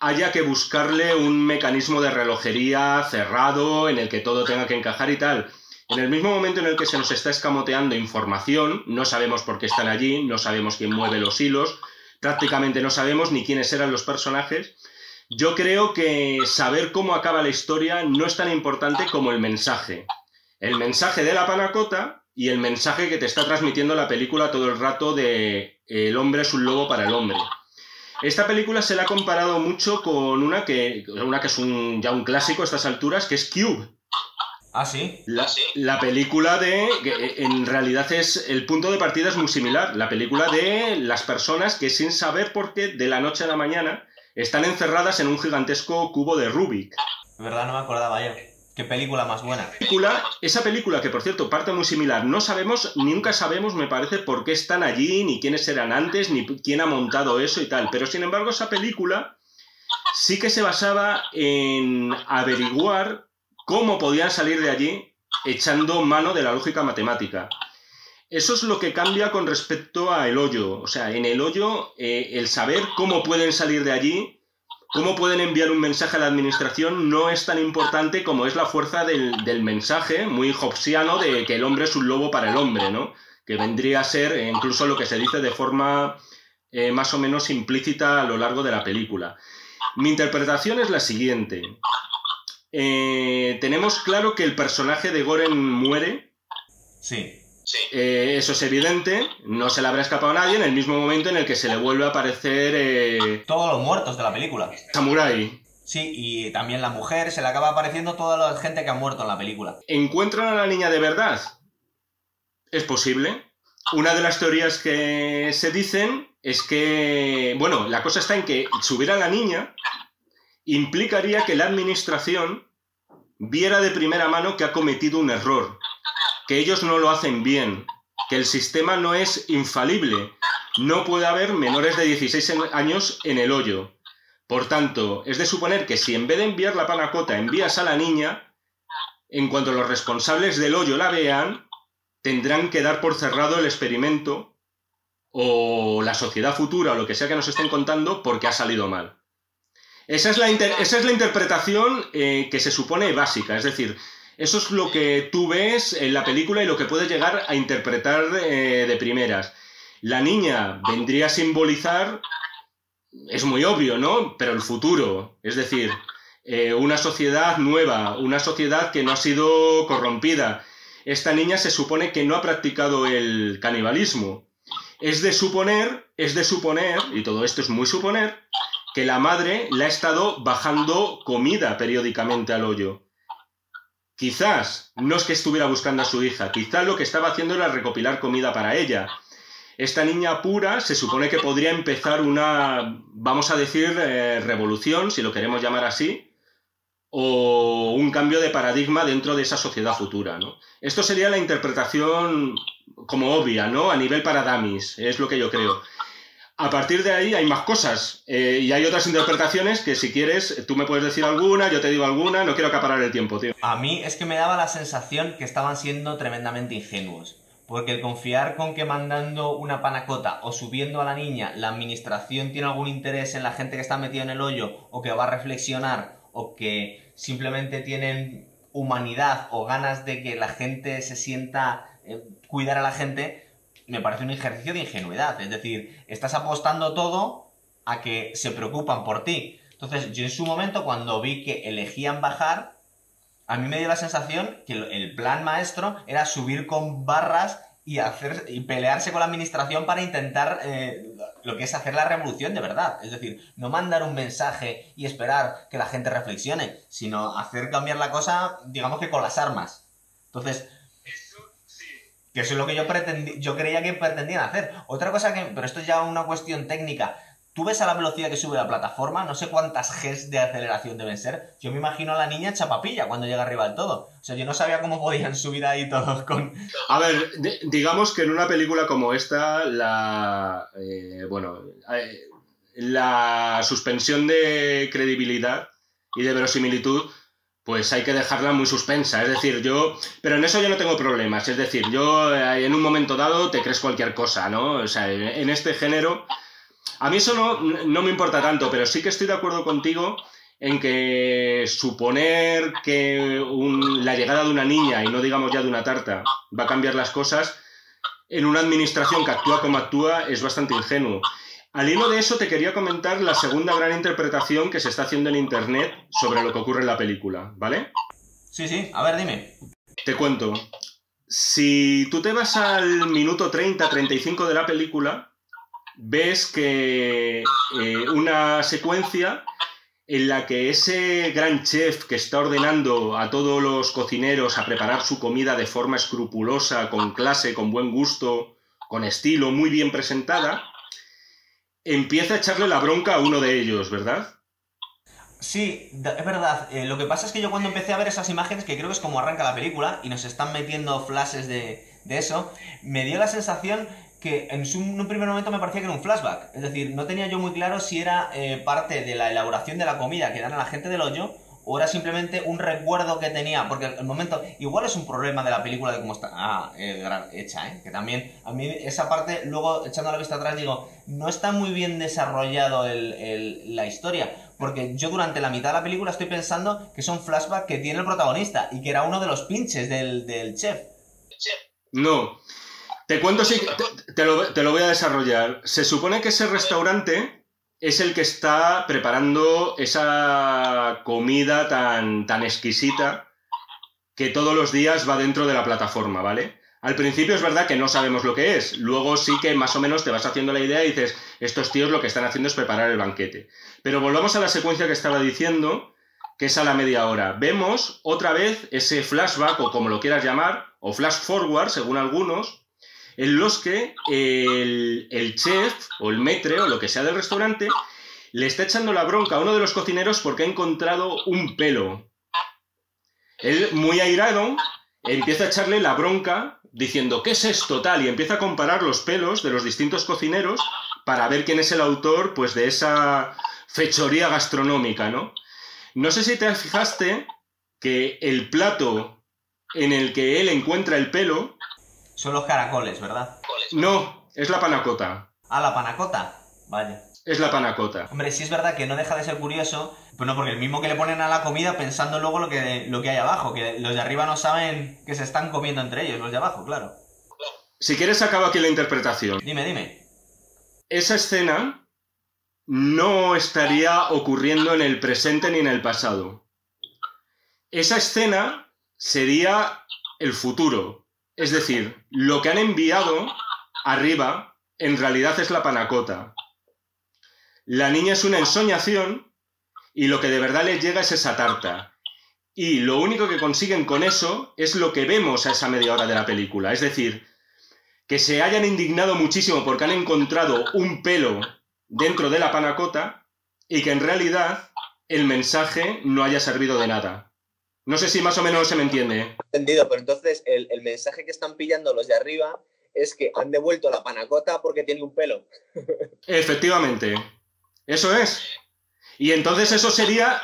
haya que buscarle un mecanismo de relojería cerrado en el que todo tenga que encajar y tal. En el mismo momento en el que se nos está escamoteando información, no sabemos por qué están allí, no sabemos quién mueve los hilos, prácticamente no sabemos ni quiénes eran los personajes. Yo creo que saber cómo acaba la historia no es tan importante como el mensaje. El mensaje de la panacota y el mensaje que te está transmitiendo la película todo el rato de el hombre es un lobo para el hombre. Esta película se la ha comparado mucho con una que, una que es un, ya un clásico a estas alturas, que es Cube. Ah, sí. La, ¿Ah, sí? la película de. que en realidad es. El punto de partida es muy similar. La película de las personas que sin saber por qué, de la noche a la mañana, están encerradas en un gigantesco cubo de Rubik. De verdad no me acordaba yo. Qué película más buena. Película, esa película que por cierto parte muy similar, no sabemos, nunca sabemos, me parece, por qué están allí, ni quiénes eran antes, ni quién ha montado eso y tal. Pero sin embargo, esa película sí que se basaba en averiguar cómo podían salir de allí echando mano de la lógica matemática. Eso es lo que cambia con respecto a El Hoyo. O sea, en El Hoyo, eh, el saber cómo pueden salir de allí, cómo pueden enviar un mensaje a la administración, no es tan importante como es la fuerza del, del mensaje, muy hobbesiano, de que el hombre es un lobo para el hombre, ¿no? Que vendría a ser eh, incluso lo que se dice de forma eh, más o menos implícita a lo largo de la película. Mi interpretación es la siguiente. Eh, tenemos claro que el personaje de Goren muere, Sí. Sí. Eh, eso es evidente, no se le habrá escapado a nadie en el mismo momento en el que se le vuelve a aparecer eh, Todos los muertos de la película. Samurai. Sí, y también la mujer, se le acaba apareciendo toda la gente que ha muerto en la película. ¿Encuentran a la niña de verdad? Es posible. Una de las teorías que se dicen es que, bueno, la cosa está en que subir a la niña implicaría que la administración viera de primera mano que ha cometido un error, que ellos no lo hacen bien, que el sistema no es infalible, no puede haber menores de 16 en- años en el hoyo. Por tanto, es de suponer que si en vez de enviar la panacota envías a la niña, en cuanto los responsables del hoyo la vean, tendrán que dar por cerrado el experimento o la sociedad futura o lo que sea que nos estén contando porque ha salido mal. Esa es la, inter- esa es la interpretación eh, que se supone básica, es decir, eso es lo que tú ves en la película y lo que puedes llegar a interpretar eh, de primeras. La niña vendría a simbolizar, es muy obvio, ¿no? Pero el futuro, es decir, eh, una sociedad nueva, una sociedad que no ha sido corrompida. Esta niña se supone que no ha practicado el canibalismo. Es de suponer, es de suponer, y todo esto es muy suponer, que la madre le ha estado bajando comida periódicamente al hoyo. Quizás, no es que estuviera buscando a su hija, quizás lo que estaba haciendo era recopilar comida para ella. Esta niña pura se supone que podría empezar una, vamos a decir, eh, revolución, si lo queremos llamar así, o un cambio de paradigma dentro de esa sociedad futura, ¿no? Esto sería la interpretación como obvia, ¿no? A nivel para dummies, es lo que yo creo. A partir de ahí hay más cosas eh, y hay otras interpretaciones que si quieres tú me puedes decir alguna, yo te digo alguna, no quiero acaparar el tiempo, tío. A mí es que me daba la sensación que estaban siendo tremendamente ingenuos. Porque el confiar con que mandando una panacota o subiendo a la niña la administración tiene algún interés en la gente que está metida en el hoyo o que va a reflexionar o que simplemente tienen humanidad o ganas de que la gente se sienta eh, cuidar a la gente, me parece un ejercicio de ingenuidad. Es decir, estás apostando todo a que se preocupan por ti. Entonces, yo en su momento, cuando vi que elegían bajar, a mí me dio la sensación que el- plan maestro era subir con barras y hacer y pelearse con la administración para intentar eh, lo que es hacer la revolución de verdad. Es decir, no mandar un mensaje y esperar que la gente reflexione, sino hacer cambiar la cosa, digamos que con las armas. Entonces. Que eso es lo que yo pretendí, yo creía que pretendían hacer. Otra cosa que, pero esto es ya una cuestión técnica. Tú ves a la velocidad que sube la plataforma, no sé cuántas Gs de aceleración deben ser. Yo me imagino a la niña chapapilla cuando llega arriba del todo. O sea, yo no sabía cómo podían subir ahí todos con. A ver, digamos que en una película como esta, la. eh, bueno. eh, la suspensión de credibilidad y de verosimilitud, pues hay que dejarla muy suspensa. Es decir, yo. Pero en eso yo no tengo problemas. Es decir, yo eh, en un momento dado te crees cualquier cosa, ¿no? O sea, en- este género. A mí eso no, no me importa tanto, pero sí que estoy de acuerdo contigo en que suponer que la llegada de una niña, y no digamos ya de una tarta, va a cambiar las cosas, en una administración que actúa como actúa es bastante ingenuo. Al hilo de eso te quería comentar la segunda gran interpretación que se está haciendo en Internet sobre lo que ocurre en la película, ¿vale? Sí, sí, a ver, dime. Te cuento. Si tú te vas al minuto 30-35 de la película, ves que eh, una secuencia en la que ese gran chef que está ordenando a todos los cocineros a preparar su comida de forma escrupulosa, con clase, con buen gusto, con estilo, muy bien presentada, empieza a echarle la bronca a uno de ellos, ¿verdad? Sí, es verdad. Eh, lo que pasa es que yo cuando empecé a ver esas imágenes, que creo que es como arranca la película, y nos están metiendo flashes de, de eso, me dio la sensación que en un primer momento me parecía que era un flashback. Es decir, no tenía yo muy claro si era eh, parte de la elaboración de la comida que dan a la gente del hoyo, o era simplemente un recuerdo que tenía, porque el momento, igual es un problema de la película de cómo está ah, eh, hecha, ¿eh? que también a mí esa parte, luego echando la vista atrás, digo, no está muy bien desarrollado el- la historia, porque yo durante la mitad de la película estoy pensando que son flashbacks que tiene el protagonista y que era uno de los pinches del, chef. No. Te cuento si te lo voy a desarrollar. Se supone que ese restaurante es el que está preparando esa comida tan, tan exquisita que todos los días va dentro de la plataforma, ¿vale? Al principio es verdad que no sabemos lo que es, luego sí que más o menos te vas haciendo la idea y dices, estos tíos lo que están haciendo es preparar el banquete. Pero volvamos a la secuencia que estaba diciendo, que es a la media hora. Vemos otra vez ese flashback, o como lo quieras llamar, o flash forward, según algunos, en los que el, chef, o el metre, o lo que sea del restaurante, le está echando la bronca a uno de los cocineros porque ha encontrado un pelo. Él, muy airado, empieza a echarle la bronca diciendo, ¿qué es esto tal? Y empieza a comparar los pelos de los distintos cocineros para ver quién es el autor pues, de esa fechoría gastronómica, ¿no? No sé si te fijaste que el plato en el que él encuentra el pelo... Son los caracoles, ¿verdad? No, es la panacota. Ah, la panacota. Vaya. Es la panacota. Hombre, sí es verdad que no deja de ser curioso, pero no, porque el mismo que le ponen a la comida pensando luego lo que, lo que hay abajo, que los de arriba no saben que se están comiendo entre ellos, los de abajo, claro. Si quieres, acabo aquí la interpretación. Dime, dime. Esa escena no estaría ocurriendo en el presente ni en el pasado. Esa escena sería el futuro. Es decir, lo que han enviado arriba en realidad es la panacota. La niña es una ensoñación y lo que de verdad les llega es esa tarta. Y lo único que consiguen con eso es lo que vemos a esa media hora de la película. Es decir, que se hayan indignado muchísimo porque han encontrado un pelo dentro de la panacota y que en realidad el mensaje no haya servido de nada. No sé si más o menos se me entiende. Entendido, pero entonces el, el mensaje que están pillando los de arriba es que han devuelto la panacota porque tiene un pelo. Efectivamente. Eso es. Y entonces eso sería...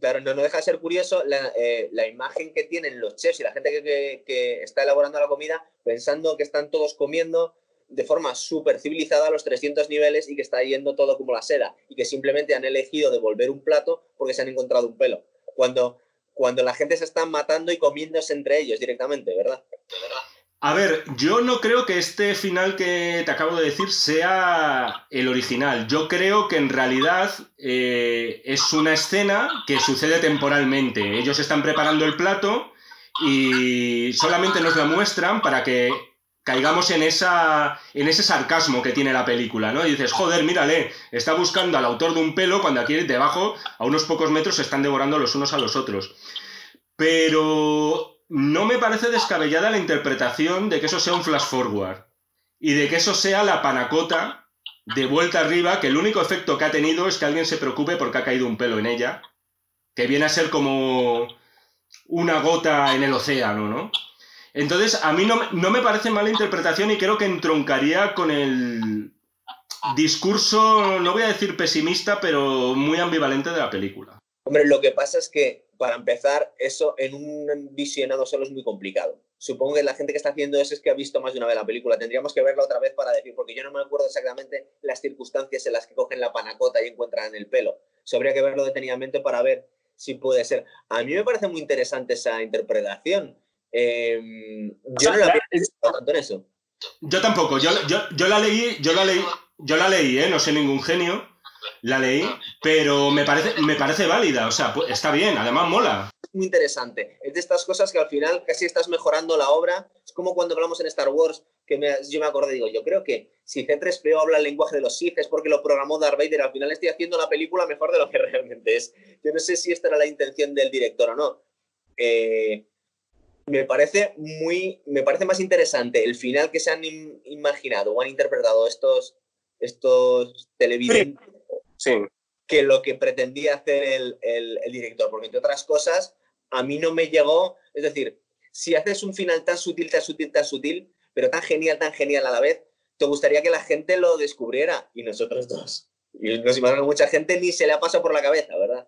Claro, no, no deja de ser curioso la, eh, la imagen que tienen los chefs y la gente que, que- que está elaborando la comida pensando que están todos comiendo de forma súper civilizada a los 300 niveles y que está yendo todo como la seda y que simplemente han elegido devolver un plato porque se han encontrado un pelo. Cuando, cuando la gente se está matando y comiéndose entre ellos directamente, ¿verdad? A ver, yo no creo que este final que te acabo de decir sea el original. Yo creo que en realidad eh, es una escena que sucede temporalmente. Ellos están preparando el plato y solamente nos la muestran para que caigamos en, esa, ese sarcasmo que tiene la película, ¿no? Y dices, joder, mírale, está buscando al autor de un pelo cuando aquí debajo, a unos pocos metros, se están devorando los unos a los otros. Pero no me parece descabellada la interpretación de que eso sea un flash forward y de que eso sea la panacota de vuelta arriba, que el único efecto que ha tenido es que alguien se preocupe porque ha caído un pelo en ella, que viene a ser como una gota en el océano, ¿no? Entonces, a mí no, me- parece mala interpretación y creo que entroncaría con el discurso, no voy a decir pesimista, pero muy ambivalente de la película. Hombre, lo que pasa es que, para empezar, eso en un visionado solo es muy complicado. Supongo que la gente que está haciendo eso es que ha visto más de una vez la película. Tendríamos que verla otra vez para decir, porque yo no me acuerdo exactamente las circunstancias en las que cogen la panacota y encuentran el pelo. Eso habría que verlo detenidamente para ver si puede ser. A mí me parece muy interesante esa interpretación. Eh, yo sea, no la la- había pensado tanto en eso. Yo tampoco, yo, yo, yo la leí, yo la leí, yo la leí, ¿eh? no soy ningún genio, la leí, pero me parece, me parece válida, o sea, está bien, además mola. muy interesante. Es de estas cosas que al final casi estás mejorando la obra. Es como cuando hablamos en Star Wars, que me- yo me acordé, digo, yo creo que si C3PO habla el lenguaje de los Sith es porque lo programó Darth Vader. Al final estoy haciendo la película mejor de lo que realmente es. Yo no sé si esta era la intención del director o no. Eh, me parece muy, me parece más interesante el final que se han im- imaginado o han interpretado estos, estos televidentes Sí. que lo que pretendía hacer el, el- el director, porque entre otras cosas, a mí no me llegó, es decir, si haces un final tan sutil, tan sutil, tan sutil, pero tan genial, tan genial a la vez, te gustaría que la gente lo descubriera, y nosotros dos. Y nos imagino que mucha gente ni se le ha pasado por la cabeza, ¿verdad?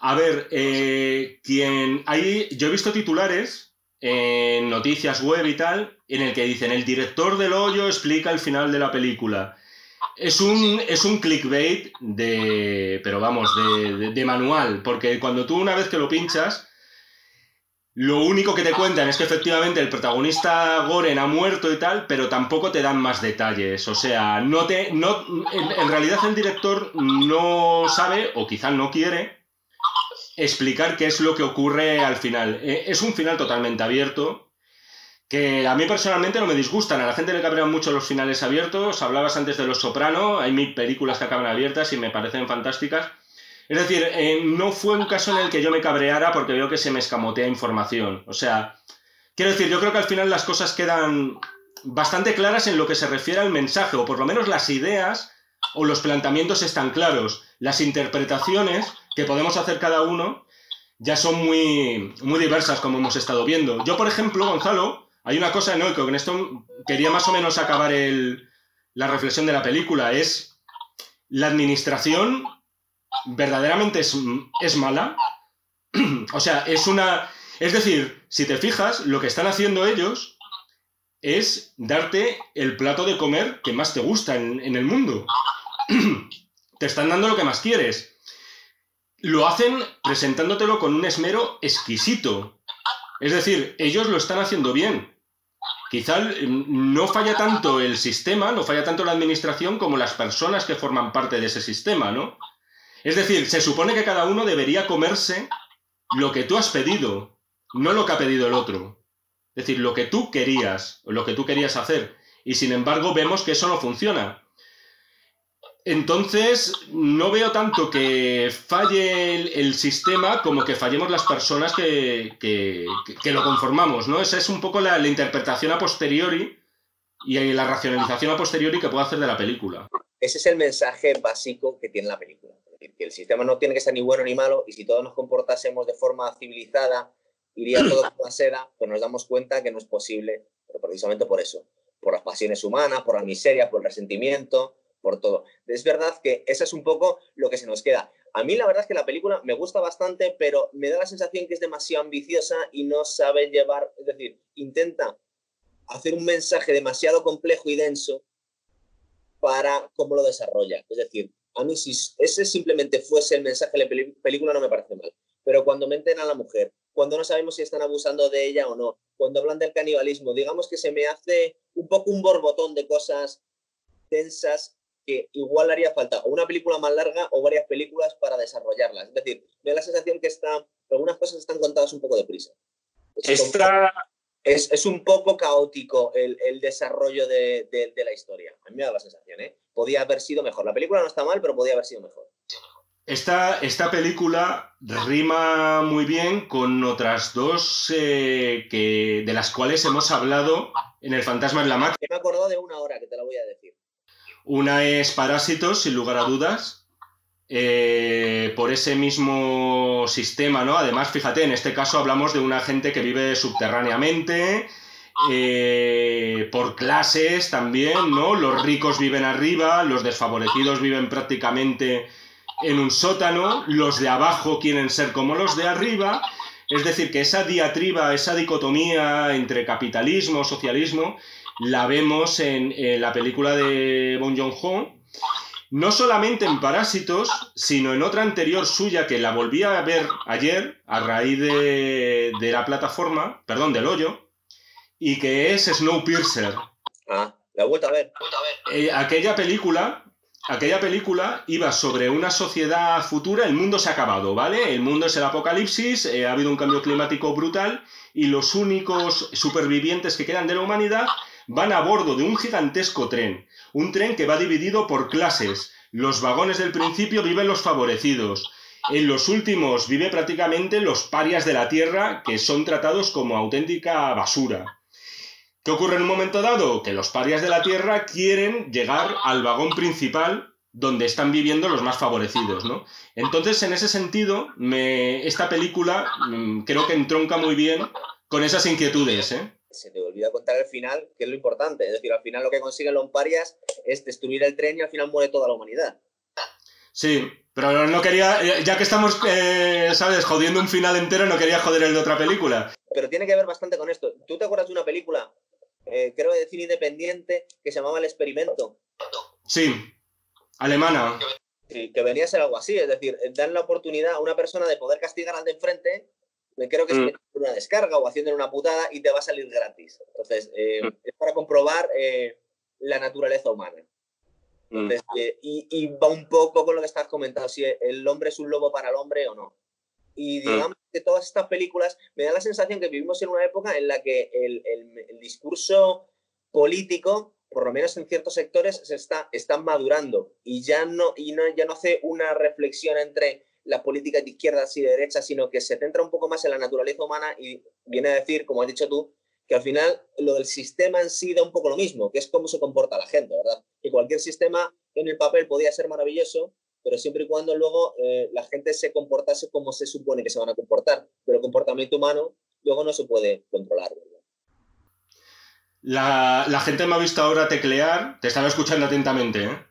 A ver, eh, quien hay, yo he visto titulares en noticias web y tal, en el que dicen el director del hoyo explica el final de la película. Es un, es un clickbait de, pero vamos, de, de- manual, porque cuando tú una vez que lo pinchas, lo único que te cuentan es que efectivamente el protagonista Goren ha muerto y tal, pero tampoco te dan más detalles. O sea, no te, no, en, en realidad el director no sabe, o quizá no quiere, explicar qué es lo que ocurre al final. Eh, es un final totalmente abierto que a mí personalmente no me disgustan. A la gente le cabrean mucho los finales abiertos. Hablabas antes de Los Soprano, hay mil películas que acaban abiertas y me parecen fantásticas. Es decir, eh, no fue un caso en el que yo me cabreara porque veo que se me escamotea información. O sea, quiero decir, yo creo que al final las cosas quedan bastante claras en lo que se refiere al mensaje, o por lo menos las ideas o los planteamientos están claros. Las interpretaciones que podemos hacer cada uno ya son muy, muy diversas, como hemos estado viendo. Yo, por ejemplo, Gonzalo, hay una cosa en que con esto quería más o menos acabar la reflexión de la película, es la administración verdaderamente es, es mala. o sea, es una... Es decir, si te fijas, lo que están haciendo ellos es darte el plato de comer que más te gusta en, en el mundo. te están dando lo que más quieres. Lo hacen presentándotelo con un esmero exquisito. Es decir, ellos lo están haciendo bien. Quizá mm, no falla tanto el sistema, no falla tanto la administración como las personas que forman parte de ese sistema, ¿no? Es decir, se supone que cada uno debería comerse lo que tú has pedido, no lo que ha pedido el otro. Es decir, lo que tú querías, lo que tú querías hacer. Y sin embargo vemos que eso no funciona. Entonces, no veo tanto que falle el, sistema como que fallemos las personas que, lo conformamos, ¿no? Esa es un poco la, la, interpretación a posteriori y la racionalización a posteriori que puedo hacer de la película. Ese es el mensaje básico que tiene la película que el sistema no tiene que ser ni bueno ni malo y si todos nos comportásemos de forma civilizada, iría todo con la seda, pues nos damos cuenta que no es posible, pero precisamente por eso, por las pasiones humanas, por la miseria, por el resentimiento, todo. Es verdad que eso es un poco lo que se nos queda. A mí la verdad es que la película me gusta bastante, pero me da la sensación que es demasiado ambiciosa y no sabe llevar, es decir, intenta hacer un mensaje demasiado complejo y denso para cómo lo desarrolla. Es decir, a mí si ese simplemente fuese el mensaje de la película no me parece mal. Pero cuando meten a la mujer, cuando no sabemos si están abusando de ella o no, cuando hablan del canibalismo, digamos que se me hace un poco un borbotón de cosas tensas que igual haría falta o una película más larga o varias películas para desarrollarlas. Es decir, me da la sensación que está, algunas cosas están contadas un poco deprisa. Esta, es, un poco caótico el, desarrollo de, la historia. A mí me da la sensación, ¿eh? Podía haber sido mejor. La película no está mal, pero podía haber sido mejor. Esta, esta película rima muy bien con otras dos eh, que, de las cuales hemos hablado en El Fantasma en la Máquina. Me he acordado de una hora que te la voy a decir. Una es Parásitos, sin lugar a dudas, eh, por ese mismo sistema, ¿no? Además, fíjate, en este caso hablamos de una gente que vive subterráneamente, eh, por clases también, ¿no? Los ricos viven arriba, los desfavorecidos viven prácticamente en un sótano, los de abajo quieren ser como los de arriba. Es decir, que esa diatriba, esa dicotomía entre capitalismo, socialismo, la vemos en, en la película de Bon Joon-ho, no solamente en Parásitos, sino en otra anterior suya que la volví a ver ayer a raíz de, la plataforma, perdón, del hoyo, y que es Snowpiercer. Ah, la he vuelto a ver. Eh, aquella película, aquella película iba sobre una sociedad futura, el mundo se ha acabado, ¿vale? El mundo es el apocalipsis, eh, ha habido un cambio climático brutal y los únicos supervivientes que quedan de la humanidad van a bordo de un gigantesco tren un tren que va dividido por clases. Los vagones del principio viven los favorecidos. En los últimos vive prácticamente los parias de la tierra que son tratados como auténtica basura. ¿Qué ocurre en un momento dado? Que los parias de la tierra quieren llegar al vagón principal donde están viviendo los más favorecidos, ¿no? Entonces, en ese sentido, me, esta película mm, creo que entronca muy bien con esas inquietudes, ¿eh? Se te olvida contar el final, que es lo importante. Es decir, al final lo que consiguen los parias es destruir el tren y al final muere toda la humanidad. Sí, pero no quería, ya que estamos, eh, ¿sabes?, jodiendo un final entero, no quería joder el de otra película. Pero tiene que ver bastante con esto. ¿Tú te acuerdas de una película, eh, creo decir independiente, que se llamaba El Experimento? Sí, alemana. Sí, que venía a ser algo así, es decir, dar la oportunidad a una persona de poder castigar al de enfrente creo que es mm. una descarga o haciendo una putada y te va a salir gratis. Entonces, eh, mm. es para comprobar eh, la naturaleza humana. Mm. Eh, y, va un poco con lo que estás comentando, si el hombre es un lobo para el hombre o no. Y digamos que todas estas películas me da la sensación que vivimos en una época en la que el, el- el discurso político, por lo menos en ciertos sectores, se está, está madurando y ya no, y no, ya no hace una reflexión entre la política de izquierdas y de derechas, sino que se centra un poco más en la naturaleza humana y viene a decir, como has dicho tú, que al final lo del sistema en sí da un poco lo mismo, que es cómo se comporta la gente, ¿verdad? Que cualquier sistema en el papel podía ser maravilloso, pero siempre y cuando luego eh, la gente se comportase como se supone que se van a comportar. Pero el comportamiento humano luego no se puede controlar, ¿verdad? La, la gente me ha visto ahora teclear, te estaba escuchando atentamente, ¿eh?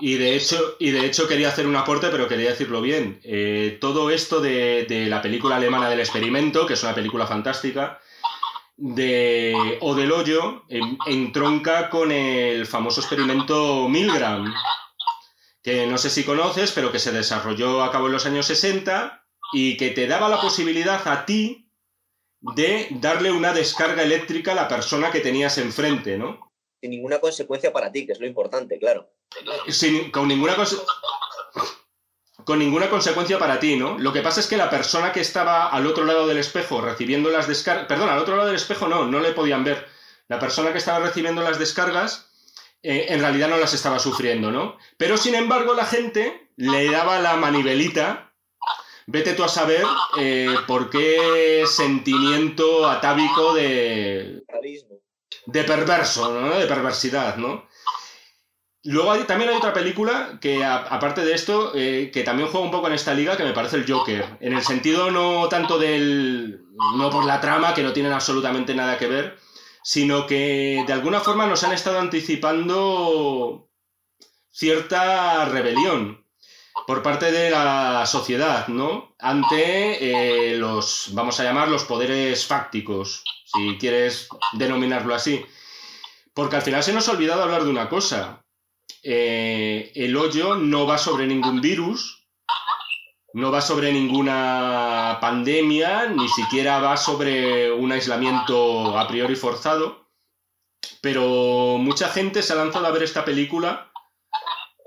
Y de hecho, y de hecho quería hacer un aporte, pero quería decirlo bien. Eh, todo esto de, de la película alemana del experimento, que es una película fantástica, de O del Hoyo, en- entronca con el famoso experimento Milgram, que no sé si conoces, pero que se desarrolló a cabo en los años 60 y que te daba la posibilidad a ti de darle una descarga eléctrica a la persona que tenías enfrente, ¿no? Sin ninguna consecuencia para ti, que es lo importante, claro. Sin- con ninguna con ninguna consecuencia para ti, ¿no? Lo que pasa es que la persona que estaba al otro lado del espejo recibiendo las descargas, perdón, al otro lado del espejo no, no le podían ver. La persona que estaba recibiendo las descargas eh, en realidad no las estaba sufriendo, ¿no? Pero sin embargo la gente le daba la manivelita. Vete tú a saber eh, por qué sentimiento atávico de. De perverso, ¿no? De perversidad, ¿no? Luego hay- también hay otra película que, aparte de esto, eh, que también juega un poco en esta liga, que me parece el Joker. En el sentido no tanto del... no por la trama, que no tienen absolutamente nada que ver, sino que de alguna forma nos han estado anticipando cierta rebelión por parte de la sociedad, ¿no? Ante eh, los, vamos a llamar, los poderes fácticos, si quieres denominarlo así. Porque al final se nos ha olvidado hablar de una cosa. Eh, el hoyo no va sobre ningún virus, no va sobre ninguna pandemia, ni siquiera va sobre un aislamiento a priori forzado. Pero mucha gente se ha lanzado a ver esta película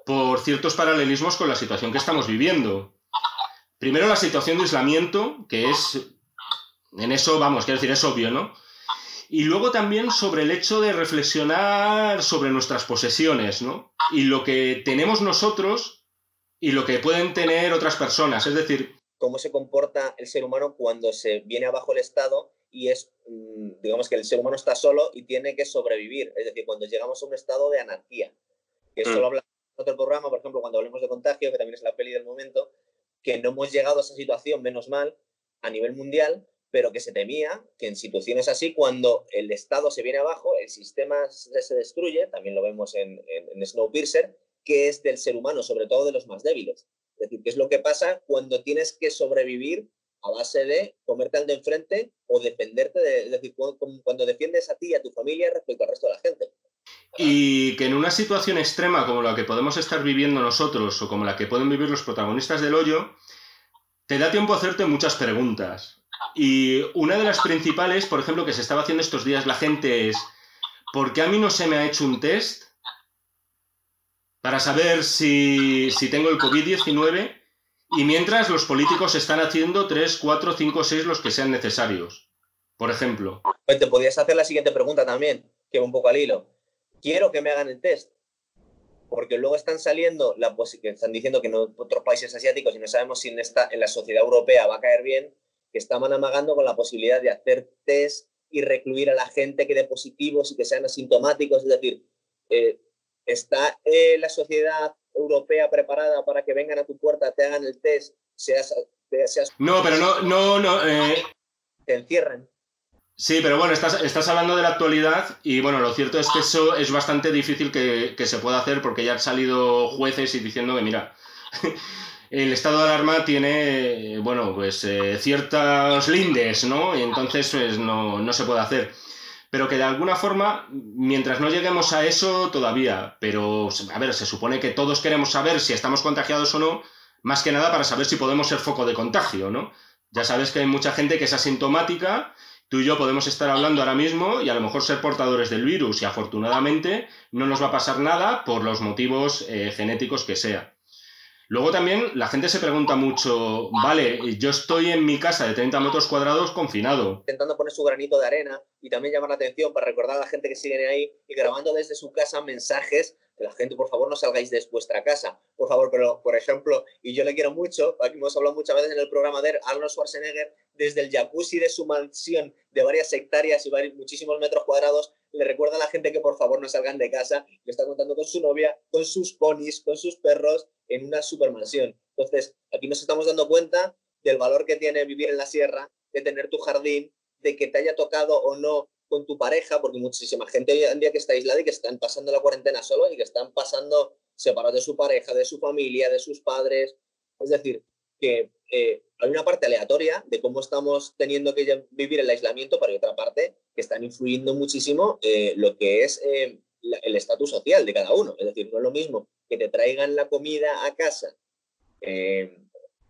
por ciertos paralelismos con la situación que estamos viviendo. Primero la situación de aislamiento, que es, en eso vamos, quiero decir, es obvio, ¿no? Y luego también sobre el hecho de reflexionar sobre nuestras posesiones, ¿no? Y lo que tenemos nosotros y lo que pueden tener otras personas. Es decir, Cómo se comporta el ser humano cuando se viene abajo el Estado y es, mm, digamos que el ser humano está solo y tiene que sobrevivir. Es decir, cuando llegamos a un estado de anarquía. Que Mm. lo hablamos otro programa, por ejemplo, cuando hablemos de contagio, que también es la peli del momento, que no hemos llegado a esa situación, menos mal, a nivel mundial, pero que se temía que en situaciones así, cuando el Estado se viene abajo, el sistema se, destruye, también lo vemos en, en, en Snowpiercer, que es del ser humano, sobre todo de los más débiles. Es decir, ¿qué es lo que pasa cuando tienes que sobrevivir a base de comerte al de enfrente o defenderte de, es decir, cu- cu- cuando defiendes a ti y a tu familia respecto al resto de la gente? Y que en una situación extrema como la que podemos estar viviendo nosotros o como la que pueden vivir los protagonistas del hoyo, te da tiempo a hacerte muchas preguntas. Y una de las principales, por ejemplo, que se estaba haciendo estos días la gente es, ¿por qué a mí no se me ha hecho un test para saber si, si tengo el COVID-19? Y mientras los políticos están haciendo 3, 4, 5, 6 los que sean necesarios. Por ejemplo. Pues te podrías hacer la siguiente pregunta también, que va un poco al hilo. Quiero que me hagan el test. Porque luego están saliendo, la que están diciendo que en otros países asiáticos, y no sabemos si en, esta, en la sociedad europea va a caer bien, que estaban amagando con la posibilidad de hacer test y recluir a la gente que dé positivos y que sean asintomáticos. Es decir, eh, ¿está eh, la sociedad europea preparada para que vengan a tu puerta, te hagan el test, seas, seas No, pero no, no, no. eh, te encierren? Sí, pero bueno, estás, estás hablando de la actualidad y bueno, lo cierto es que eso es bastante difícil que, que se pueda hacer porque ya han salido jueces y diciendo que mira, el estado de alarma tiene, bueno, pues eh, ciertos lindes, ¿no? Y entonces pues no, no se puede hacer. Pero que de alguna forma, mientras no lleguemos a eso todavía, pero a ver, se supone que todos queremos saber si estamos contagiados o no, más que nada para saber si podemos ser foco de contagio, ¿no? Ya sabes que hay mucha gente que es asintomática Tú y yo podemos estar hablando ahora mismo y a lo mejor ser portadores del virus y afortunadamente no nos va a pasar nada por los motivos eh, genéticos que sea. Luego también la gente se pregunta mucho, vale, yo estoy en mi casa de 30 metros cuadrados confinado. Intentando poner su granito de arena y también llamar la atención para recordar a la gente que sigue ahí y grabando desde su casa mensajes la gente, por favor, no salgáis de vuestra casa. Por favor, pero por ejemplo, y yo le quiero mucho, aquí hemos hablado muchas veces en el programa de Arnold Schwarzenegger, desde el jacuzzi de su mansión de varias hectáreas y varios, muchísimos metros cuadrados, le recuerda a la gente que por favor no salgan de casa. Le está contando con su novia, con sus ponis, con sus perros en una supermansión. Entonces, aquí nos estamos dando cuenta del valor que tiene vivir en la sierra, de tener tu jardín, de que te haya tocado o no con tu pareja, porque muchísima gente hoy en día que está aislada y que están pasando la cuarentena solo y que están pasando separados de su pareja, de su familia, de sus padres. Es decir, que eh, hay una parte aleatoria de cómo estamos teniendo que vivir el aislamiento, pero hay otra parte que están influyendo muchísimo eh, lo que es eh, el estatus social de cada uno. Es decir, no es lo mismo que te traigan la comida a casa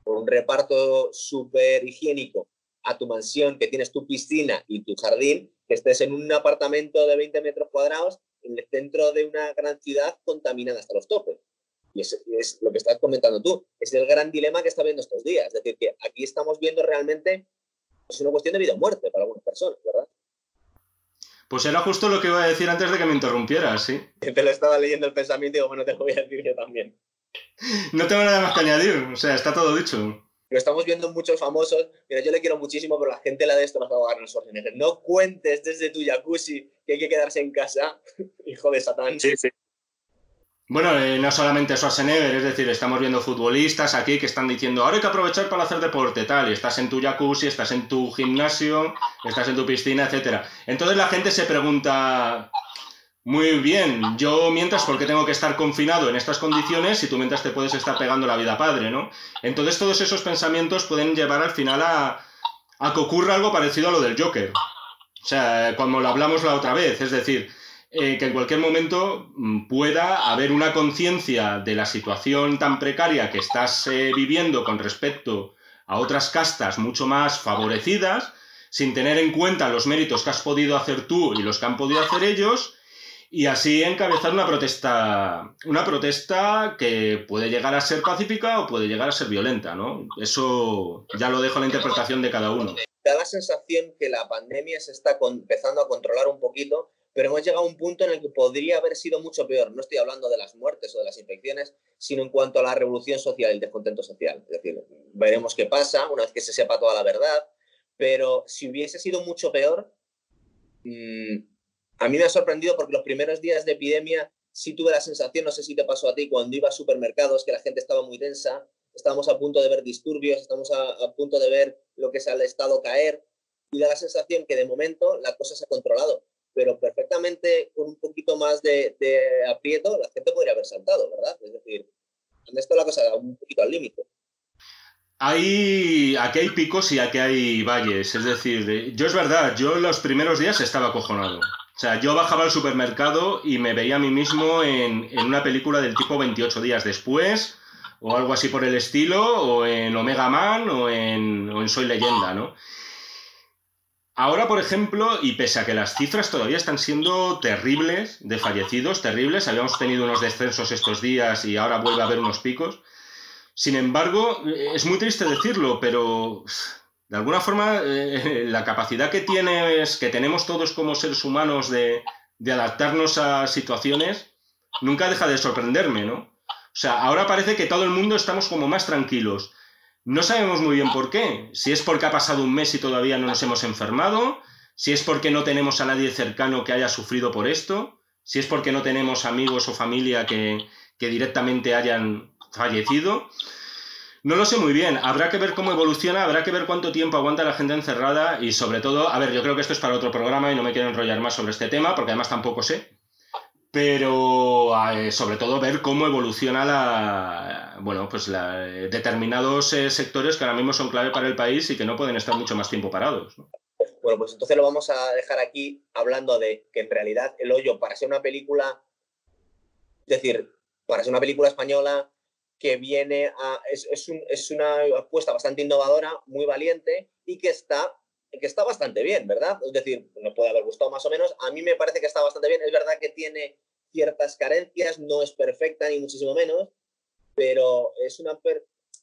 por un reparto súper higiénico a tu mansión, que tienes tu piscina y tu jardín, que estés en un apartamento de 20 metros cuadrados en el centro de una gran ciudad contaminada hasta los topes. Y es, lo que estás comentando tú, es el gran dilema que está viendo estos días. Es decir, que aquí estamos viendo realmente, es una cuestión de vida o muerte para algunas personas, ¿verdad? Pues era justo lo que iba a decir antes de que me interrumpieras, sí. Te lo estaba leyendo el pensamiento y digo, bueno, te lo voy a decir yo también. No tengo nada más que añadir, o sea, está todo dicho. Lo estamos viendo muchos famosos. Mira, yo le quiero muchísimo, pero la gente la de esto no a Arnold Schwarzenegger. No cuentes desde tu jacuzzi que hay que quedarse en casa, hijo de Satán. Sí, sí. Bueno, eh, no solamente Schwarzenegger, es decir, estamos viendo futbolistas aquí que están diciendo, ahora hay que aprovechar para hacer deporte, tal, y estás en tu jacuzzi, estás en tu gimnasio, estás en tu piscina, etcétera. Entonces la gente se pregunta, muy bien, yo mientras, ¿por qué tengo que estar confinado en estas condiciones si tú mientras te puedes estar pegando la vida padre, ¿no? Entonces todos esos pensamientos pueden llevar al final a, a que ocurra algo parecido a lo del Joker. O sea, como lo hablamos la otra vez, es decir, eh, que en cualquier momento mm, pueda haber una conciencia de la situación tan precaria que estás eh, viviendo con respecto a otras castas mucho más favorecidas, sin tener en cuenta los méritos que has podido hacer tú y los que han podido hacer ellos, y así encabezar una protesta, una protesta que puede llegar a ser pacífica o puede llegar a ser violenta, ¿no? Eso ya lo dejo a la interpretación de cada uno. Da la sensación que la pandemia se está empezando a controlar un poquito pero hemos llegado a un punto en el que podría haber sido mucho peor. No estoy hablando de las muertes o de las infecciones, sino en cuanto a la revolución social el descontento social. Es decir, veremos qué pasa una vez que se sepa toda la verdad, pero si hubiese sido mucho peor, mm, a mí me ha sorprendido porque los primeros días de epidemia sí tuve la sensación, no sé si te pasó a ti, cuando iba a supermercados, que la gente estaba muy tensa, estábamos a punto de ver disturbios, estamos a, punto de ver lo que es al Estado caer, y da la sensación que de momento la cosa se ha controlado pero perfectamente con un poquito más de, aprieto la gente podría haber saltado, ¿verdad? Es decir, en esto la cosa un poquito al límite. Hay, aquí hay picos y aquí hay valles, es decir, yo es verdad, yo los primeros días estaba acojonado. O sea, yo bajaba al supermercado y me veía a mí mismo en, en una película del tipo 28 días después, o algo así por el estilo, o en Omega Man, o en, o en Soy Leyenda, ¿no? Ahora, por ejemplo, y pese a que las cifras todavía están siendo terribles de fallecidos, terribles, habíamos tenido unos descensos estos días y ahora vuelve a haber unos picos. Sin embargo, es muy triste decirlo, pero de alguna forma eh, la capacidad que tienes, que tenemos todos como seres humanos de, adaptarnos a situaciones, nunca deja de sorprenderme, ¿no? O sea, ahora parece que todo el mundo estamos como más tranquilos no sabemos muy bien por qué. Si es porque ha pasado un mes y todavía no nos hemos enfermado, si es porque no tenemos a nadie cercano que haya sufrido por esto, si es porque no tenemos amigos o familia que, directamente hayan fallecido. No lo sé muy bien, habrá que ver cómo evoluciona, habrá que ver cuánto tiempo aguanta la gente encerrada y sobre todo, a ver, yo creo que esto es para otro programa y no me quiero enrollar más sobre este tema porque además tampoco sé pero eh, sobre todo ver cómo evoluciona la, bueno, pues determinados eh, sectores que ahora mismo son clave para el país y que no pueden estar mucho más tiempo parados. Bueno, pues entonces lo vamos a dejar aquí hablando de que en realidad El Hoyo, para ser una película, es decir, para ser una película española que viene a, es, es una apuesta bastante innovadora, muy valiente y que está que está bastante bien, ¿verdad? Es decir, nos puede haber gustado más o menos. A mí me parece que está bastante bien. Es verdad que tiene ciertas carencias, no es perfecta ni muchísimo menos, pero es una...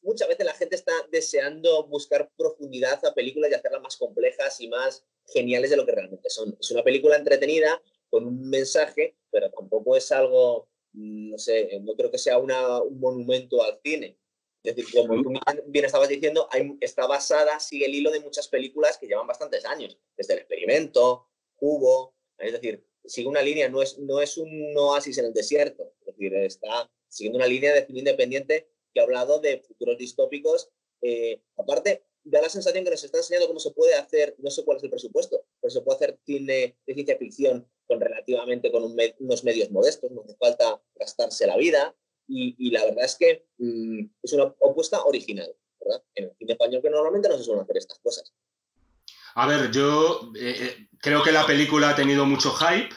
Muchas veces la gente está deseando buscar profundidad a películas y hacerlas más complejas y más geniales de lo que realmente son. Es una película entretenida con un mensaje, pero tampoco es algo, no sé, no creo que sea una, un monumento al cine. Es decir, como tú bien estabas diciendo, hay, está basada, sigue el hilo de muchas películas que llevan bastantes años, desde el experimento, Hugo, es decir, sigue una línea, no es, no es un oasis en el desierto, es decir, está siguiendo una línea de cine independiente que ha hablado de futuros distópicos. Eh, aparte, da la sensación que nos está enseñando cómo se puede hacer, no sé cuál es el presupuesto, pero se puede hacer cine de ciencia ficción con relativamente con unos medios modestos, no hace falta gastarse la vida. Y, la verdad es que mm, es una opuesta original, ¿verdad? En el cine español que normalmente no se suelen hacer estas cosas. A ver, yo eh, eh, creo que la película ha tenido mucho hype.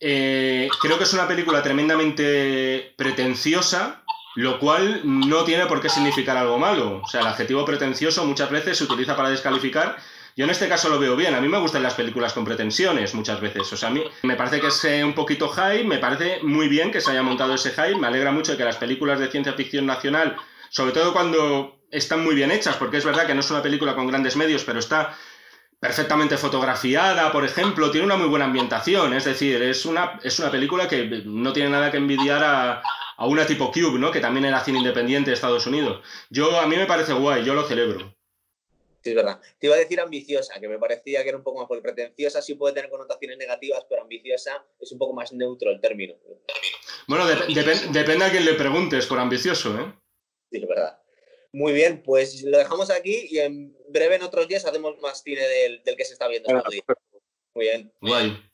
Eh, creo que es una película tremendamente pretenciosa, lo cual no tiene por qué significar algo malo. O sea, el adjetivo pretencioso muchas veces se utiliza para descalificar. Yo en este caso lo veo bien. A mí me gustan las películas con pretensiones muchas veces. O sea, a mí me parece que es un poquito hype, me parece muy bien que se haya montado ese hype. Me alegra mucho que las películas de ciencia ficción nacional, sobre todo cuando están muy bien hechas, porque es verdad que no es una película con grandes medios, pero está perfectamente fotografiada, por ejemplo, tiene una muy buena ambientación, es decir, es una, es una película que no tiene nada que envidiar a, a una tipo Cube, ¿no? Que también era cine independiente de Estados Unidos. Yo, a mí me parece guay, yo lo celebro. Sí, es verdad. Te iba a decir ambiciosa, que me parecía que era un poco más, porque pretenciosa sí puede tener connotaciones negativas, pero ambiciosa es un poco más neutro el término. Bueno, depende a quién le preguntes por ambicioso, ¿eh? Sí, es verdad. Muy bien, pues lo dejamos aquí y en breve en otros días hacemos más cine del, que se está viendo. Muy bien. Guay.